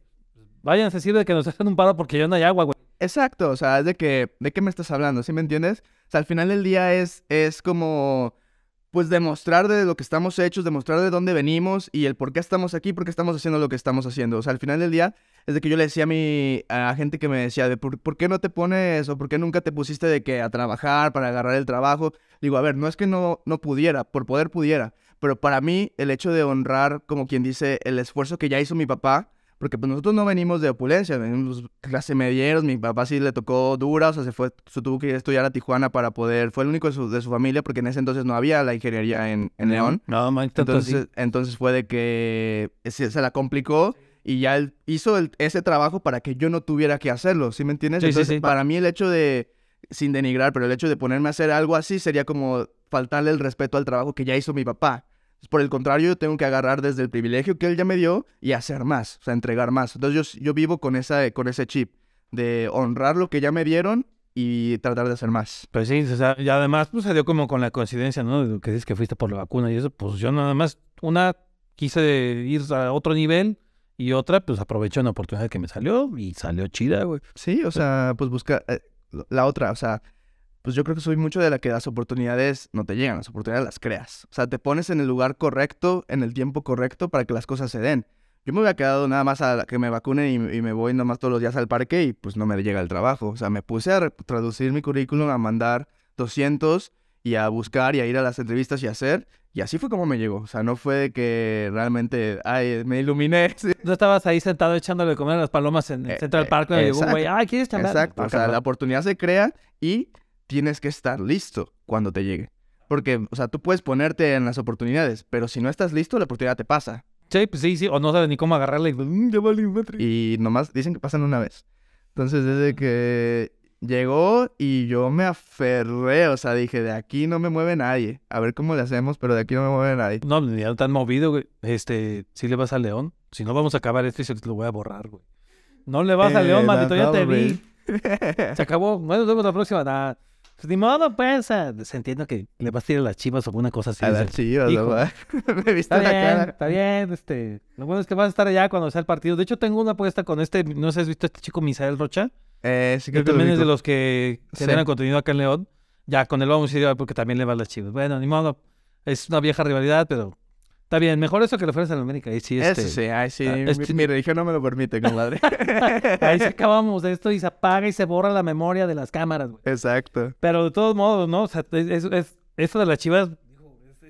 Váyanse, sirve de que nos hacen un paro porque ya no hay agua, güey. Exacto, o sea, es de que, ¿de qué me estás hablando? ¿Sí me entiendes? O sea, al final del día es, es como, pues, demostrar de lo que estamos hechos, demostrar de dónde venimos y el por qué estamos aquí, por qué estamos haciendo lo que estamos haciendo. O sea, al final del día es de que yo le decía a mi, a gente que me decía, de por, ¿por qué no te pones o por qué nunca te pusiste de que a trabajar para agarrar el trabajo? Digo, a ver, no es que no, no pudiera, por poder pudiera, pero para mí el hecho de honrar, como quien dice, el esfuerzo que ya hizo mi papá, Porque pues nosotros no venimos de opulencia, venimos clase medieros, mi papá sí le tocó dura, o sea, se fue, se tuvo que ir a estudiar a Tijuana para poder, fue el único de su, de su familia, porque en ese entonces no había la ingeniería en, en León. No, man, tanto así. Entonces, entonces fue de que se, se la complicó y ya él hizo el- ese trabajo para que yo no tuviera que hacerlo, ¿sí me entiendes? Sí, sí, Entonces, sí. para mí el hecho de, sin denigrar, pero el hecho de ponerme a hacer algo así sería como faltarle el respeto al trabajo que ya hizo mi papá. Por el contrario, yo tengo que agarrar desde el privilegio que él ya me dio y hacer más, o sea, entregar más. Entonces yo, yo vivo con, esa, con ese chip de honrar lo que ya me dieron y tratar de hacer más. Pues sí, o sea, y además pues se dio como con la coincidencia, ¿no? De que dices que fuiste por la vacuna y eso, pues yo nada más, una quise ir a otro nivel y otra, pues aproveché una oportunidad que me salió y salió chida, güey. Sí, o sea, pues buscar eh, la otra, o sea, pues yo creo que soy mucho de la que las oportunidades no te llegan, las oportunidades las creas. O sea, te pones en el lugar correcto, en el tiempo correcto para que las cosas se den. Yo me había quedado nada más a que me vacunen y, y me voy nomás todos los días al parque y pues no me llega el trabajo. O sea, me puse a traducir mi currículum, a mandar 200 y a buscar y a ir a las entrevistas y a hacer. Y así fue como me llegó. O sea, no fue de que realmente, ay, me iluminé. sí. Tú estabas ahí sentado echándole comer a las palomas en Eh, Central eh, Park y llegó un güey, ay, ¿quieres chambear? Exacto, o sea, la oportunidad se crea y tienes que estar listo cuando te llegue. Porque, o sea, tú puedes ponerte en las oportunidades, pero si no estás listo, la oportunidad te pasa. Sí, pues sí, sí, o no sabes ni cómo agarrarla y "Mm, ya vale madre". Y nomás dicen que pasan una vez. Entonces, desde que llegó y yo me aferré, o sea, dije, de aquí no me mueve nadie. A ver cómo le hacemos, pero de aquí no me mueve nadie. No, ya no tan movido, güey. Este, si le vas a León. Si no, vamos a acabar esto y se lo voy a borrar, güey. No le vas a Eh, León, no, maldito, ya no, te vi. Se acabó. Bueno, nos vemos la próxima. Pues ni modo, pues. ah, Se entiende que le vas a tirar a las chivas o alguna cosa así. A las chivas, hijo. ¿verdad? me viste Está la bien, cara. está bien. Este, lo bueno es que vas a estar allá cuando sea el partido. De hecho, tengo una apuesta con este. No sé si has visto a este chico Misael Rocha. Eh, sí, Que creo que lo también es de los que Sí. generan contenido acá en León. Ya, con él vamos a ir porque también le va a las chivas. Bueno, ni modo. Es una vieja rivalidad, pero está bien. Mejor eso que le ofrecen a la América. Y sí, este, Eso sí, ay, sí. ah, mi, este- mi religión no me lo permite, compadre. Ahí se acabamos de esto y se apaga y se borra la memoria de las cámaras, güey. Exacto. Pero de todos modos, ¿no? O sea, es, es, esto de las chivas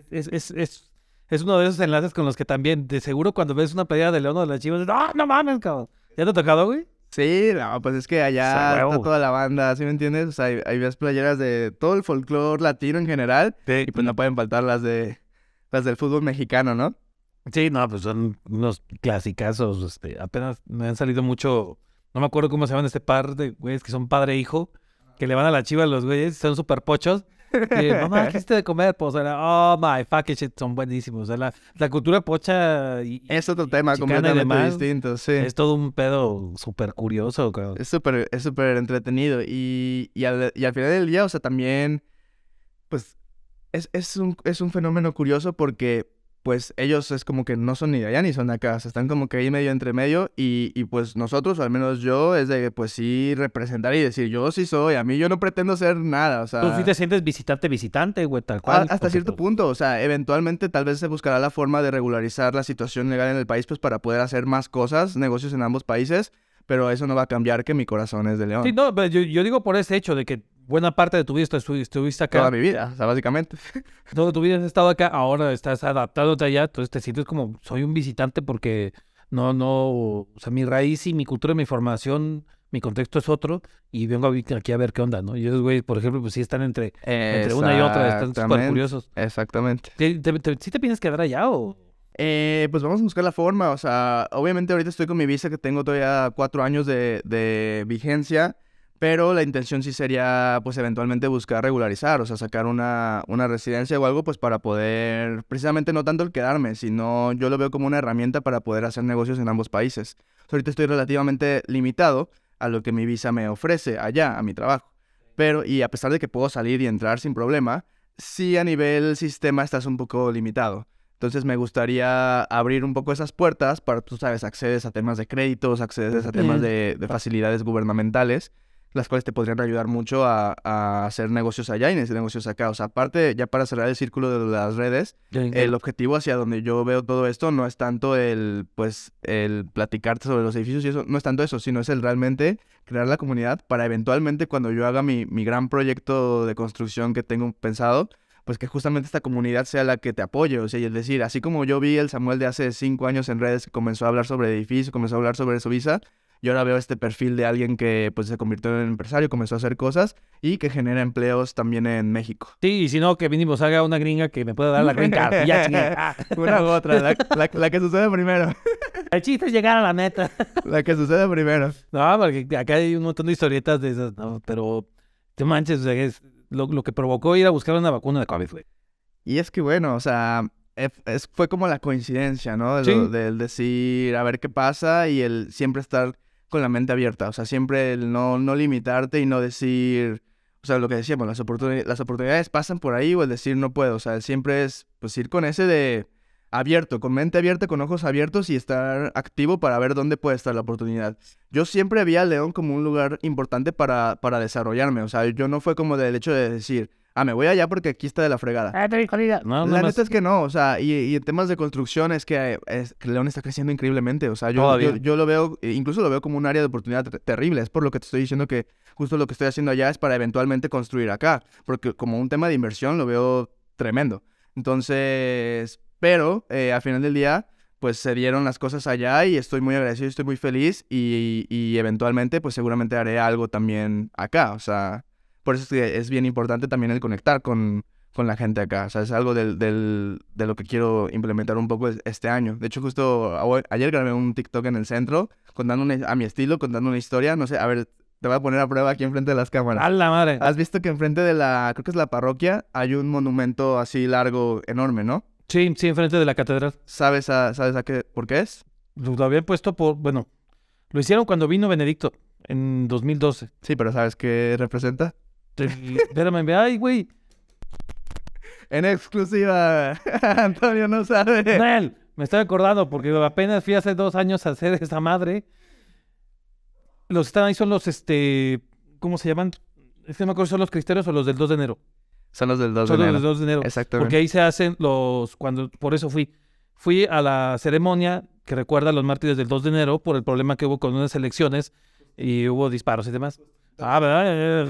es, es, es, es uno de esos enlaces con los que también, de seguro, cuando ves una playera de León o de las chivas, ¡ah, no mames, cabrón! ¿Ya te ha tocado, güey? Sí, no, pues es que allá huevo, está toda la banda, ¿sí me entiendes? O sea, hay, hay ves playeras de todo el folclore latino en general y pues no pueden faltar las de las del fútbol mexicano, ¿no? Sí, no, pues son unos clasicazos. Este, apenas me han salido mucho. No me acuerdo cómo se llaman este par de güeyes que son padre e hijo. Que le van a la chiva a los güeyes, son súper pochos. Y, mamá, ¿qué hiciste de comer? Pues era, oh my fucking shit, son buenísimos. O sea, la, la cultura pocha y, Es otro tema completamente demás, distinto, sí. es todo un pedo súper curioso, cabrón. Es súper, es súper entretenido. Y, y, al, y al final del día, o sea, también, pues, es, es, un, es un fenómeno curioso porque, pues, ellos es como que no son ni de allá ni son de acá. O sea, están como que ahí medio entre medio. Y, y pues, nosotros, o al menos yo, es de, pues, sí, representar y decir, yo sí soy. A mí yo no pretendo ser nada, o sea... Tú sí te sientes visitante, visitante, güey, tal A- cual. hasta porque, cierto pues, punto, o sea, eventualmente tal vez se buscará la forma de regularizar la situación legal en el país, pues para poder hacer más cosas, negocios en ambos países, pero eso no va a cambiar que mi corazón es de León. Sí, no, pero yo, yo digo por ese hecho de que buena parte de tu vida estu- estuviste acá. Toda mi vida, o sea, básicamente. Toda tu vida has estado acá, ahora estás adaptándote allá, entonces te sientes como, soy un visitante porque no, no, o sea, mi raíz y mi cultura, mi formación, mi contexto es otro y vengo aquí a ver qué onda, ¿no? Y esos güeyes, por ejemplo, pues sí están entre, entre una y otra, están súper curiosos. Exactamente. ¿Te, te, te- sí te piensas quedar allá o...? Eh, pues vamos a buscar la forma, o sea, obviamente ahorita estoy con mi visa que tengo todavía cuatro años de, de vigencia, pero la intención sí sería, pues eventualmente buscar regularizar, o sea, sacar una, una residencia o algo, pues para poder, precisamente no tanto el quedarme, sino yo lo veo como una herramienta para poder hacer negocios en ambos países. Ahorita estoy relativamente limitado a lo que mi visa me ofrece allá, a mi trabajo, pero, y a pesar de que puedo salir y entrar sin problema, sí a nivel sistema estás un poco limitado. Entonces me gustaría abrir un poco esas puertas para, tú sabes, accedes a temas de créditos, accedes a temas de, de facilidades gubernamentales, las cuales te podrían ayudar mucho a, a hacer negocios allá y hacer negocios acá. O sea, aparte, ya para cerrar el círculo de las redes, el objetivo hacia donde yo veo todo esto no es tanto el, pues, el platicarte sobre los edificios y eso, no es tanto eso, sino es el realmente crear la comunidad para eventualmente cuando yo haga mi, mi gran proyecto de construcción que tengo pensado, pues que justamente esta comunidad sea la que te apoye, o sea, y es decir, así como yo vi el Samuel de hace cinco años en redes que comenzó a hablar sobre edificios, comenzó a hablar sobre su visa, yo ahora veo este perfil de alguien que pues se convirtió en empresario, comenzó a hacer cosas y que genera empleos también en México. Sí, y si no, que mínimo haga una gringa que me pueda dar la green card. ya. Una u otra, la, la- la que sucede primero. El chiste es llegar a la meta. La que sucede primero. No, porque acá hay un montón de historietas de esas, ¿no? Pero, te manches, o sea, es lo, lo que provocó ir a buscar una vacuna de COVID, güey. Y es que bueno, o sea, es- fue como la coincidencia, ¿no? De Sí. del decir, a ver qué pasa y el siempre estar con la mente abierta, o sea, siempre el no, no limitarte y no decir, o sea, lo que decíamos, las, oportuni- las oportunidades pasan por ahí o el decir no puedo, o sea, siempre es, pues ir con ese de abierto, con mente abierta, con ojos abiertos y estar activo para ver dónde puede estar la oportunidad. Yo siempre vi a León como un lugar importante para, para desarrollarme, o sea, yo no fue como del hecho de decir, ah, me voy allá porque aquí está de la fregada. Ah, te dijo, liga. No, La neta es que no, o sea, y, y en temas de construcción es que, es que León está creciendo increíblemente, o sea, yo, yo, yo lo veo, eh, incluso lo veo como un área de oportunidad ter- terrible, es por lo que te estoy diciendo que justo lo que estoy haciendo allá es para eventualmente construir acá, porque como un tema de inversión lo veo tremendo. Entonces, pero eh, al final del día, pues se dieron las cosas allá y estoy muy agradecido, estoy muy feliz y, y eventualmente, pues seguramente haré algo también acá, o sea, por eso es que es bien importante también el conectar con, con la gente acá. O sea, es algo del, del- de lo que quiero implementar un poco es- este año. De hecho, justo a- ayer grabé un TikTok en el centro contando una- a mi estilo, contando una historia. No sé, a ver, te voy a poner a prueba aquí enfrente de las cámaras. A la madre. ¿Has visto que enfrente de la, creo que es la parroquia, hay un monumento así largo, enorme, ¿no? Sí, sí, enfrente de la catedral. ¿Sabes a, ¿sabes a qué, por qué es? Lo habían puesto por, bueno, lo hicieron cuando vino Benedicto en 2012. Sí, pero ¿sabes qué representa? Espérame, ve, ay, güey. En exclusiva, Antonio no sabe. Nel, me estoy acordando porque apenas fui hace dos años a hacer esa madre. Los que están ahí son los, este, ¿cómo se llaman? Es que no me acuerdo si son los cristianos o los del 2 de enero. Son los del 2 de Son los enero. del 2 de enero. Exactamente. Porque ahí se hacen los, cuando, por eso fui. Fui a la ceremonia que recuerda a los mártires del 2 de enero por el problema que hubo con unas elecciones y hubo disparos y demás. Ah, ¿verdad? Eh,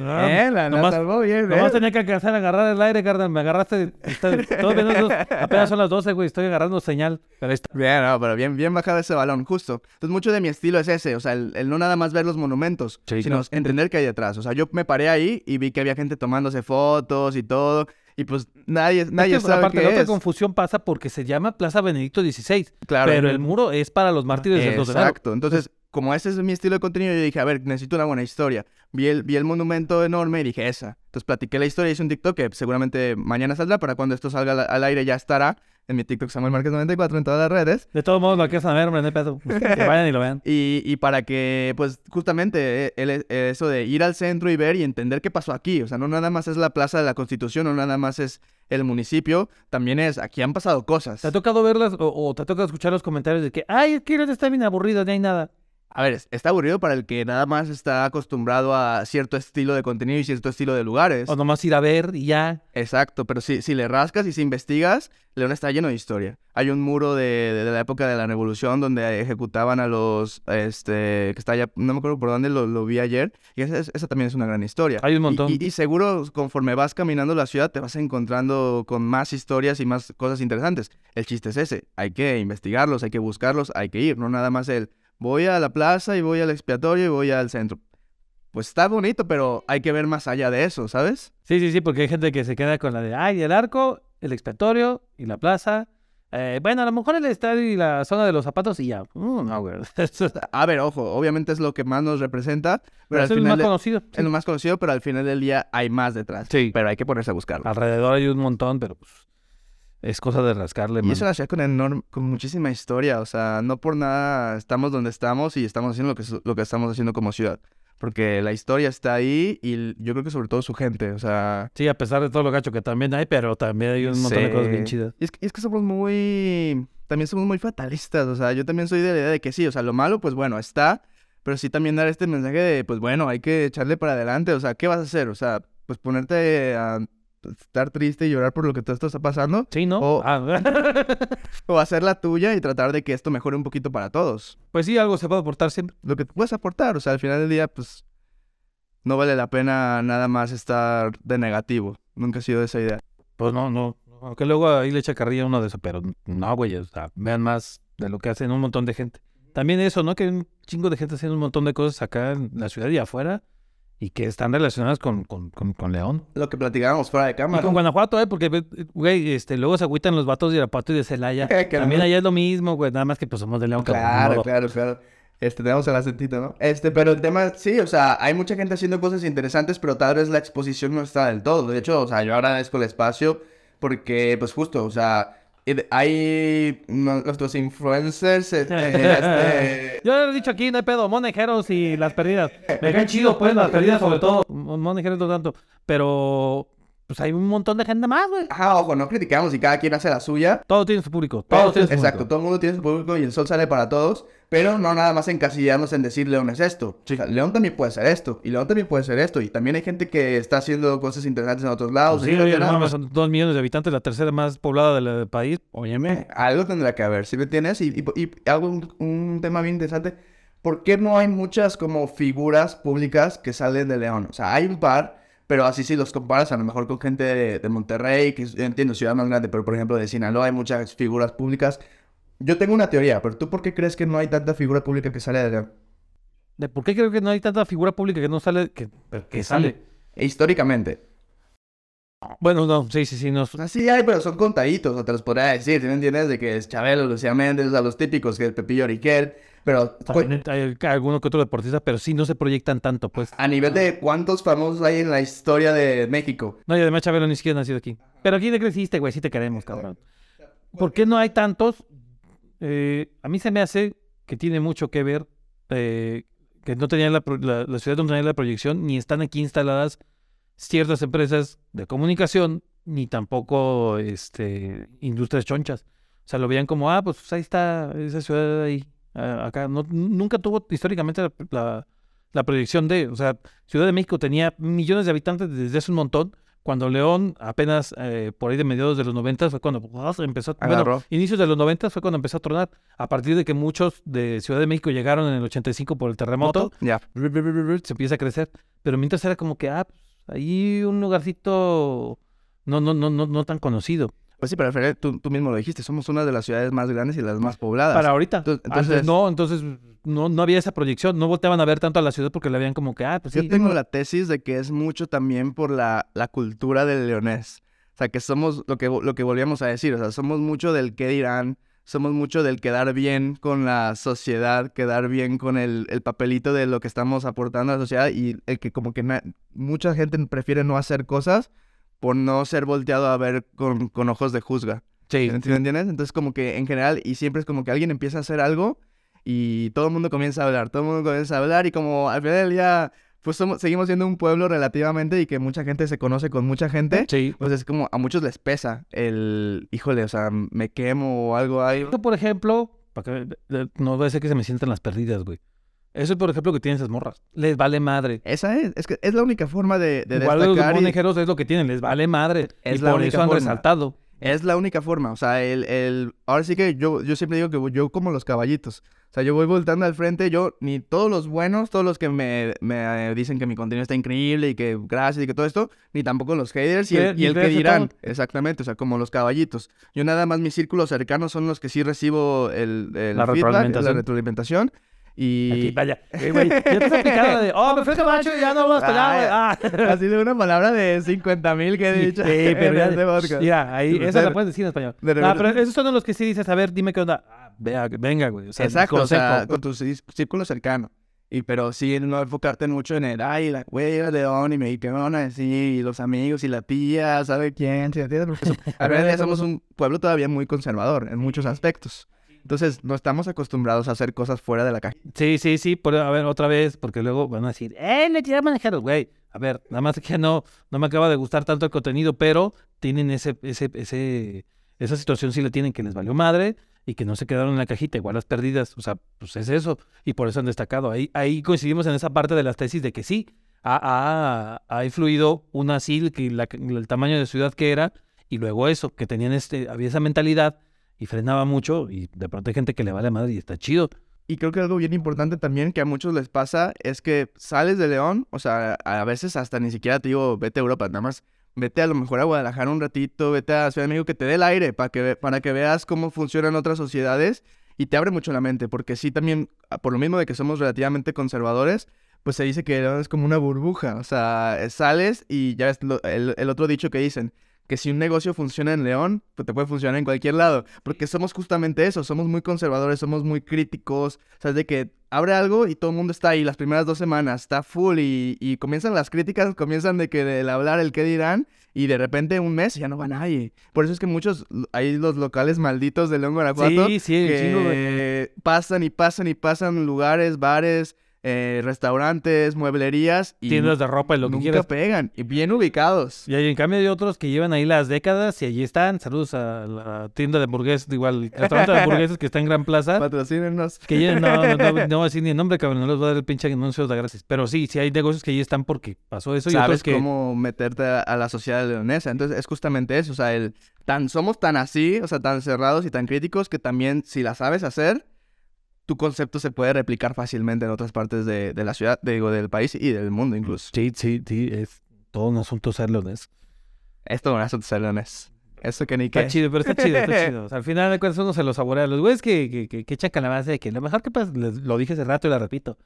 eh, la, la nomás- salvó bien, Nomás ¿eh? tenía que alcanzar a agarrar el aire, carnal. Me agarraste. está- todo bien, dos- apenas son las 12, güey. Estoy agarrando señal. Pero está. Bien, no, pero bien, bien bajado ese balón, justo. Entonces, mucho de mi estilo es ese, o sea, el, el no nada más ver los monumentos, sino entender qué hay detrás. O sea, yo me paré ahí y vi que había gente tomándose fotos y todo, y pues nadie, nadie Es que, sabe aparte, qué la otra es. confusión pasa porque se llama Plaza Benedicto XVI. Claro, pero el muro es para los mártires del 2 de. Exacto. Entonces, como ese es mi estilo de contenido, yo dije, a ver, necesito una buena historia. Vi el, vi el monumento enorme y dije, esa. Entonces, platiqué la historia, hice un TikTok que seguramente mañana saldrá, para cuando esto salga al, al aire ya estará en mi TikTok Samuel Márquez 94 en todas las redes. De todos modos, lo que ver, hombre, no hay pedo. Que vayan y lo vean. Y, y para que, pues, justamente eh, el- eh, eso de ir al centro y ver y entender qué pasó aquí. O sea, no nada más es la Plaza de la Constitución, no nada más es el municipio, también es, aquí han pasado cosas. ¿Te ha tocado verlas o, o te ha tocado escuchar los comentarios de que, ay, es que no está bien aburrido, ni hay nada? A ver, es- está aburrido para el que nada más está acostumbrado a cierto estilo de contenido y cierto estilo de lugares. O nomás ir a ver y ya. Exacto, pero si, si le rascas y si investigas, León está lleno de historia. Hay un muro de, de- de la época de la Revolución donde ejecutaban a los, este, que está allá, no me acuerdo por dónde lo, lo vi ayer, y esa, esa también es una gran historia. Hay un Y- montón. Y, y seguro conforme vas caminando la ciudad te vas encontrando con más historias y más cosas interesantes. El chiste es ese, hay que investigarlos, hay que buscarlos, hay que ir, no nada más el voy a la plaza y voy al expiatorio y voy al centro. Pues está bonito, pero hay que ver más allá de eso, ¿sabes? Sí, sí, sí, porque hay gente que se queda con la de, ay, el arco, el expiatorio y la plaza. Eh, bueno, a lo mejor el estadio y la zona de los zapatos y ya. Mm, no, güey. A ver, ojo, obviamente es lo que más nos representa, pero al es final más de- conocido. es lo más conocido, pero al final del día hay más detrás. Sí. Pero hay que ponerse a buscarlo. Alrededor hay un montón, pero pues es cosa de rascarle, Y man. es una ciudad con, enorme, con muchísima historia, o sea, no por nada estamos donde estamos y estamos haciendo lo que, lo que estamos haciendo como ciudad. Porque la historia está ahí y yo creo que sobre todo su gente, o sea... Sí, a pesar de todo lo gacho que también hay, pero también hay un montón de cosas bien sí. chidas. Y es, y es que somos muy... También somos muy fatalistas, o sea, yo también soy de la idea de que sí, o sea, lo malo, pues bueno, está, pero sí también dar este mensaje de, pues bueno, hay que echarle para adelante, o sea, ¿qué vas a hacer? O sea, pues ponerte a estar triste y llorar por lo que todo esto está pasando, Sí, ¿no? O- Ah, o hacer la tuya y tratar de que esto mejore un poquito para todos. pues sí, algo se puede aportar siempre. lo que puedes aportar. O sea, al final del día, pues, no vale la pena nada más estar de negativo. Nunca ha sido esa idea. Pues no, no. Aunque luego ahí le echa carrilla uno de eso, pero no, güey. O sea, vean más de lo que hacen un montón de gente. También eso, ¿no? Que hay un chingo de gente haciendo un montón de cosas acá en la ciudad y afuera y que están relacionadas con, con, con, con León. Lo que platicábamos fuera de Y cámara. con Guanajuato, ¿eh? Porque, güey, este, luego se agüitan los vatos de Irapuato y de Celaya. También no- allá es lo mismo, güey. Nada más que pues somos de León. Claro, claro, claro. Este, tenemos el acentito, ¿no? Este, pero el tema, sí, o sea, hay mucha gente haciendo cosas interesantes, pero tal vez la exposición no está del todo. De hecho, o sea, yo agradezco el espacio porque, pues justo, o sea, hay nuestros influencers, este, este, Yo he dicho aquí, no hay pedo, monejeros y las perdidas. Me caen chido, pues, las perdidas sobre todo. Monejeros no tanto. Pero, pues hay un montón de gente más, güey. Ajá, ojo, no criticamos y cada quien hace la suya. Todo tiene su público. Todo tiene su Exacto, público. todo el mundo tiene su público y el sol sale para todos, pero no nada más encasillarnos en decir León es esto. O sea, León también puede ser esto, y León también puede ser esto, y también hay gente que está haciendo cosas interesantes en otros lados. Pues sí, oye, no son dos millones de habitantes, la tercera más poblada del eh, país. Óyeme, algo tendrá que haber, ¿sí me entiendes? Y, y, y algo, un, un tema bien interesante, ¿por qué no hay muchas como figuras públicas que salen de León? O sea, hay un par, pero así si los comparas a lo mejor con gente de, de Monterrey, que es- entiendo, ciudad más grande, pero por ejemplo de Sinaloa hay muchas figuras públicas. Yo tengo una teoría, pero ¿tú por qué crees que no hay tanta figura pública que sale de? ¿De por qué creo que no hay tanta figura pública que no sale? Que, que sale. Históricamente. Bueno, no, sí, sí, sí. No, O sea, sí hay, pero son contaditos, o te los podría decir, ¿sí me entiendes? De que es Chabelo, Lucía Méndez, o sea, los típicos, que es Pepillo Oriquel, pero... también hay alguno que otro deportista, pero sí no se proyectan tanto, pues. A nivel de cuántos famosos hay en la historia de México. No, y además Chabelo ni siquiera ha nacido aquí. Pero aquí te creciste, güey, sí te queremos, cabrón. ¿Por qué no hay tantos? Eh, a mí se me hace que tiene mucho que ver eh, que no tenían la, la, la ciudad no tenía la proyección, ni están aquí instaladas ciertas empresas de comunicación, ni tampoco este, industrias chonchas. O sea, lo veían como, ah, pues ahí está esa ciudad ahí, ah, acá. No, nunca tuvo históricamente la, la- la proyección de, o sea, Ciudad de México tenía millones de habitantes desde hace un montón. Cuando León, apenas eh, por ahí de mediados de los 90 fue cuando ¡ah! empezó, bueno, Agarró. inicios de los 90 fue cuando empezó a tronar. A partir de que muchos de Ciudad de México llegaron en el 85 por el terremoto, Ya. se empieza a crecer. Pero mientras era como que, ah, pues, ahí un lugarcito no, no, no, no, no tan conocido. Pues sí, pero al final tú, tú mismo lo dijiste, somos una de las ciudades más grandes y las más pobladas. Para ahorita. Entonces- Antes no, entonces no, no había esa proyección. No volteaban a ver tanto a la ciudad porque la veían como que, ah, pues Yo sí. tengo la tesis de que es mucho también por la, la cultura del leonés. O sea, que somos lo que, lo que volvíamos a decir, o sea, somos mucho del qué dirán, somos mucho del quedar bien con la sociedad, quedar bien con el, el papelito de lo que estamos aportando a la sociedad y el que como que mucha gente prefiere no hacer cosas por no ser volteado a ver con, con ojos de juzga. Sí, ¿Sí me entiendes? Entonces como que en general y siempre es como que alguien empieza a hacer algo y todo el mundo comienza a hablar, todo el mundo comienza a hablar y como al final día pues somos, seguimos siendo un pueblo relativamente y que mucha gente se conoce con mucha gente, sí. pues es como a muchos les pesa el, híjole, o sea, me quemo o algo ahí. Yo, por ejemplo, para que, no voy a decir que se me sientan las perdidas, güey. Eso es, por ejemplo, que tienen esas morras. Les vale madre. Esa es, es que es la única forma de, de Igual los destacar y monejeros es lo que tienen, les vale madre. Es y la por única eso han resaltado. Es la única forma, o sea, el, el, ahora sí que yo, yo siempre digo que yo como los caballitos, o sea, yo voy voltando al frente, yo, ni todos los buenos, todos los que me, me dicen que mi contenido está increíble y que gracias y que todo esto, ni tampoco los haters y el, Y- el que dirán, exactamente, o sea, como los caballitos. Yo nada más mis círculos cercanos son los que sí recibo el, el La feedback, retroalimentación. la retroalimentación y... Aquí, vaya. Eh, güey, ya te has aplicado la de, oh, me fue macho y ya no hablo español, güey. Ah. Así de una palabra de 50 mil que he dicho Sí, pero ya, este podcast. ya, ahí, De esa la puedes decir en español. de Ah, repente- pero esos son los que sí dices, a ver, dime qué onda. Ah, vea, venga, güey. O sea, Exacto, o sea, con tu cí- círculo cercano. Y pero sí no enfocarte mucho en el, ay, la güey, era León y me van a decir, y los amigos y la tía, ¿sabe quién? ¿Sí entiendes? Porque so- del día somos un pueblo todavía muy conservador en muchos aspectos. Entonces, no estamos acostumbrados a hacer cosas fuera de la caja. Sí, sí, sí, por, a ver, otra vez, porque luego van a decir, ¡eh, le tiré manejeros, güey! A ver, nada más que no, no me acaba de gustar tanto el contenido, pero tienen ese, ese, ese, esa situación sí la tienen que les valió madre y que no se quedaron en la cajita, igual las perdidas, o sea, pues es eso, y por eso han destacado. Ahí, ahí coincidimos en esa parte de las tesis de que sí, ha, ha, ha influido una SIL, que la- el tamaño de ciudad que era, y luego eso, que tenían este, había esa mentalidad y frenaba mucho, y de pronto hay gente que le vale madre y está chido. Y creo que algo bien importante también que a muchos les pasa es que sales de León, o sea, a veces hasta ni siquiera te digo vete a Europa, nada más vete a lo mejor a Guadalajara un ratito, vete a Ciudad de México que te dé el aire para que, para que veas cómo funcionan otras sociedades y te abre mucho la mente, porque sí también, ah, por lo mismo de que somos relativamente conservadores, pues se dice que León es como una burbuja, o sea, sales y ya ves lo- el otro dicho que dicen, que si un negocio funciona en León, pues te puede funcionar en cualquier lado, porque somos justamente eso, somos muy conservadores, somos muy críticos, o sea, es de que abre algo y todo el mundo está ahí las primeras dos semanas, está full y, y comienzan las críticas, comienzan de que del hablar el qué dirán y de repente un mes ya no va nadie. Por eso es que muchos, hay los locales malditos de León, Guanajuato, Sí, sí, que güey. pasan y pasan y pasan lugares, bares, eh, restaurantes, mueblerías y Tiendas de ropa y lo que nunca quieras. pegan y bien ubicados. Y en cambio hay otros que llevan ahí las décadas y allí están. Saludos a la tienda de hamburguesas, igual, el restaurante de hamburguesas que está en Gran Plaza. Patrocínenos. Que llevan, no, no, no, no voy a decir ni el nombre, cabrón, no les voy a dar el pinche anuncio de gracias. Pero sí, sí hay negocios que allí están porque pasó eso y otros sabes que... cómo meterte a, a la sociedad leonesa. Entonces es justamente eso, o sea, el tan somos tan así, o sea, tan cerrados y tan críticos que también si la sabes hacer, tu concepto se puede replicar fácilmente en otras partes de, de la ciudad, digo, del país y del mundo incluso. Sí, sí, sí, es todo un asunto ser leones. Esto no es un ser leones. Eso que ni qué. Está chido, pero está chido, está chido. O sea, al final de cuentas uno se lo saborea. Los güeyes que, que, que, que echan calabaza de que lo mejor que pasa, les- lo dije hace rato y la repito.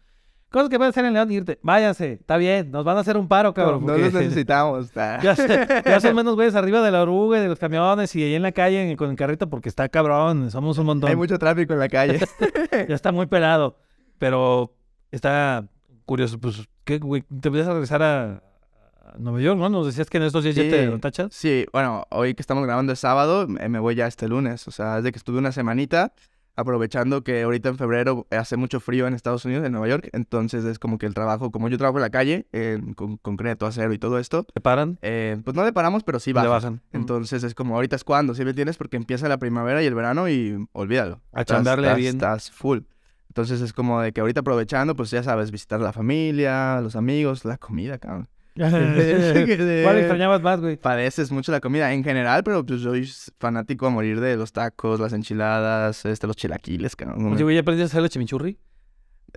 Cosas que pueden hacer en León, irte, váyanse, está bien, nos van a hacer un paro, cabrón. no porque- los necesitamos. ah. Ya, son menos güeyes arriba de la oruga y de los camiones y ahí en la calle en- con el carrito porque está cabrón, somos un montón. Hay mucho tráfico en la calle. Ya está muy pelado, pero está curioso. Pues, ¿qué, güey? ¿Te vas a regresar a, Nueva York, no? Nos decías que en estos días ya te tachas. Sí, bueno, hoy que estamos grabando es sábado, me me voy ya este lunes. O sea, desde que estuve una semanita, aprovechando que ahorita en febrero hace mucho frío en Estados Unidos, en Nueva York. Entonces es como que el trabajo, como yo trabajo en la calle, en- con concreto, acero y todo esto, ¿Te paran? eh, pues no le paramos, pero sí Le bajan. Entonces es como ahorita es cuando, ¿sí me entiendes? Porque empieza la primavera y el verano y olvídalo. A Estás- chambearle estás- bien. Estás full. Entonces es como de que ahorita aprovechando, pues ya sabes, visitar a la familia, los amigos, la comida, cabrón. ¿Cuál extrañabas más, güey? Padeces mucho la comida en general, pero pues soy fanático a morir de los tacos, las enchiladas, este, los chilaquiles, cabrón. Oye, güey, ¿ya aprendiste a hacer el chimichurri?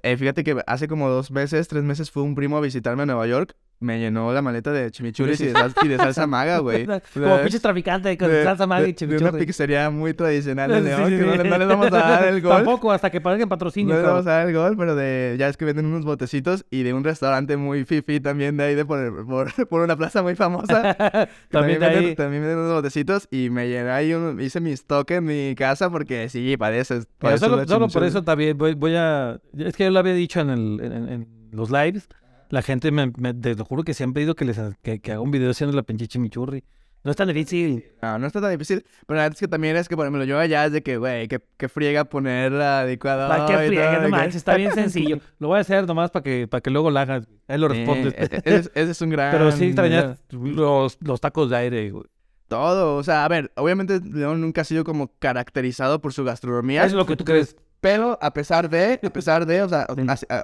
Eh, fíjate que hace como dos meses, tres meses, fue un primo a visitarme a Nueva York. Me llenó la maleta de chimichurris y de, sal- y de salsa maga, güey. Como pinche traficante con De- salsa maga y De una pizzería muy tradicional de Sí, León, sí, que no, sí. le- no les vamos a dar el gol. Tampoco, hasta que paguen No patrocinio, les vamos a dar el gol, pero de ya es que venden unos botecitos y de un restaurante muy fifi también de ahí de por, por, por una plaza muy famosa. que También de venden, ahí. también venden unos botecitos y me llené ahí, un- hice mi stock en mi casa porque sí, padeces. Solo, solo por eso también voy, voy a... Es que yo lo había dicho en, el, en- en los lives. La gente me, me- te lo juro que se han pedido que les que, que haga un video haciendo la pinche chimichurri. No es tan difícil. No, no está tan difícil. Pero la verdad es que también es que, por ejemplo, yo allá es de que, güey, que, que friega poner la licuadora. ¿Para qué y friega? No que- manches, está bien sencillo. Lo voy a hacer nomás para que, para que luego lo hagas. Ahí lo respondes. Eh, ese, es- ese es un gran... Pero sí extrañas los, los tacos de aire, güey. Todo, o sea, a ver, obviamente León nunca ha sido como caracterizado por su gastronomía. Es lo que tú crees. Pero a pesar de, a pesar de, o sea,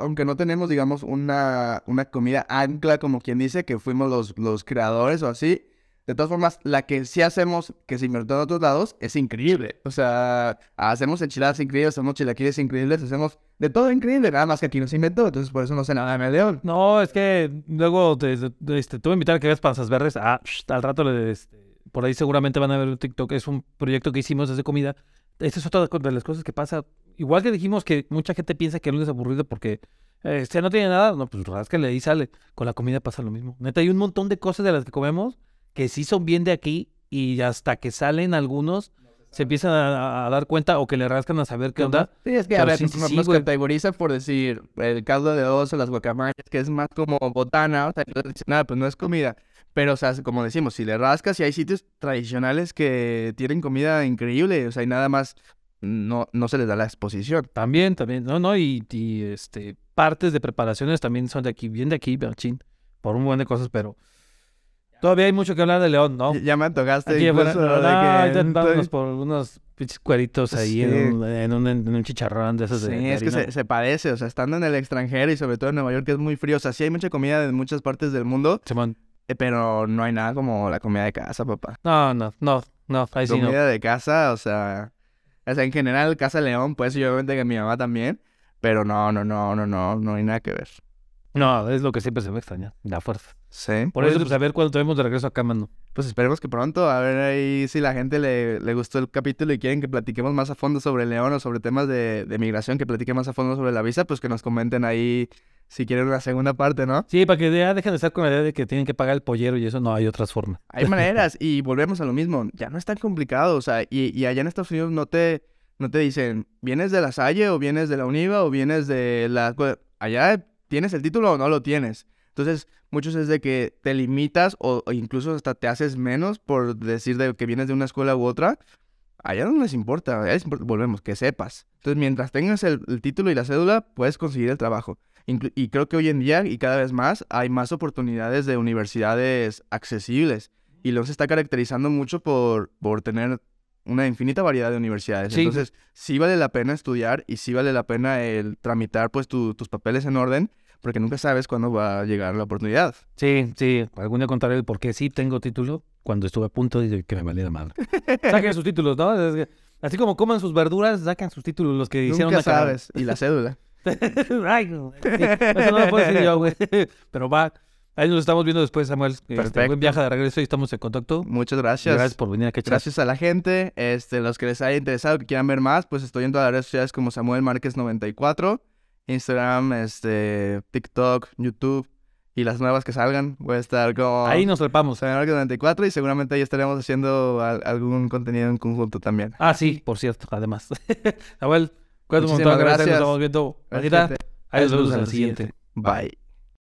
aunque no tenemos, digamos, una, una comida ancla, como quien dice, que fuimos los, los creadores o así, de todas formas, la que sí hacemos, que se inventó en otros lados, es increíble. O sea, hacemos enchiladas increíbles, hacemos chilaquiles increíbles, hacemos de todo increíble, nada más que aquí no se inventó, entonces por eso no sé nada de León. No, es que luego te, te- este, te voy a invitar a que veas Panzas Verdes. Ah, sh, al rato le, este, por ahí seguramente van a ver un TikTok. Es un proyecto que hicimos desde comida. Esta es otra de las cosas que pasa. Igual que dijimos que mucha gente piensa que el lunes es aburrido porque este no tiene nada. No, pues ráscale ahí sale. Con la comida pasa lo mismo. Neta, hay un montón de cosas de las que comemos que sí son bien de aquí y hasta que salen algunos se empiezan a, a dar cuenta o que le rascan a saber qué onda. Sí, es que, a ver, sí, sí, nos, sí, nos categoriza por decir el caldo de oso, las guacamayas, que es más como botana, o sea, nada, pues no es comida. Pero, o sea, como decimos, si le rascas, y hay sitios tradicionales que tienen comida increíble, o sea, y nada más no, no se les da la exposición. También, también, no, no, y, y, este, partes de preparaciones también son de aquí, bien de aquí, machín, por un buen de cosas, pero todavía hay mucho que hablar de León, ¿no? Ya- me antojaste Aquí incluso no, de que vámonos por unos pinches cueritos ahí en, Sí. un, en, un, en un chicharrón de esos de, Sí, de es que se, se padece, o sea, estando en el extranjero y sobre todo en Nueva York, que es muy frío, o sea, sí hay mucha comida en muchas partes del mundo, Simón. eh, pero no hay nada como la comida de casa, papá. No, no, no, no, ahí sí no. comida de casa, o sea, o sea, en general Casa León, pues y obviamente que mi mamá también, pero no, no, no, no, no, no hay nada que ver. No, es lo que siempre se va a extrañar, la fuerza. Sí. Por eso, pues a ver cuándo te vemos de regreso acá, mano. Pues esperemos que pronto, a ver ahí si la gente le, le gustó el capítulo y quieren que platiquemos más a fondo sobre León o sobre temas de, de migración, que platiquemos más a fondo sobre la visa, pues que nos comenten ahí si quieren una segunda parte, ¿no? Sí, para que ya dejen de estar con la idea de que tienen que pagar el pollero y eso no hay otras formas. Hay maneras y volvemos a lo mismo, ya no es tan complicado, o sea, y, y allá en Estados Unidos no te, no te dicen, ¿vienes de la Salle o vienes de la Univa o vienes de la... Allá tienes el título o no lo tienes. Entonces, muchos es de que te limitas o, o incluso hasta te haces menos por decir de que vienes de una escuela u otra. Allá no les importa, allá les importa- volvemos, que sepas. Entonces, mientras tengas el, el título y la cédula, puedes conseguir el trabajo. Y creo que hoy en día, y cada vez más, hay más oportunidades de universidades accesibles. Y León se está caracterizando mucho por, por tener una infinita variedad de universidades. Sí. Entonces, sí vale la pena estudiar y sí vale la pena el tramitar pues tu- tus papeles en orden, porque nunca sabes cuándo va a llegar la oportunidad. Sí, sí. Algún día contaré el por qué sí tengo título cuando estuve a punto de que me valiera madre. Saquen sus títulos, ¿no? Así como coman sus verduras, sacan sus títulos los que hicieron nunca la cagada. sabes. Y la cédula. Ay, no, sí, eso no lo puedo decir yo, güey. Pero va. Ahí nos estamos viendo después, Samuel. Este, buen viaje de regreso y estamos en contacto. Muchas gracias. Gracias por venir aquí a echar. Gracias a la gente, este, los que les haya interesado, que quieran ver más, pues estoy en todas las redes sociales como Samuel Márquez 94, Instagram, este, TikTok, YouTube y las nuevas que salgan, voy a estar como Ahí nos trepamos. Samuel Márquez 94 y seguramente ahí estaremos haciendo al- algún contenido en conjunto también. Ah, sí, por cierto, además. Samuel, cuídate un montón. Gracias. Nos estamos viendo. Ahí nos Nos vemos en la siguiente. Bye.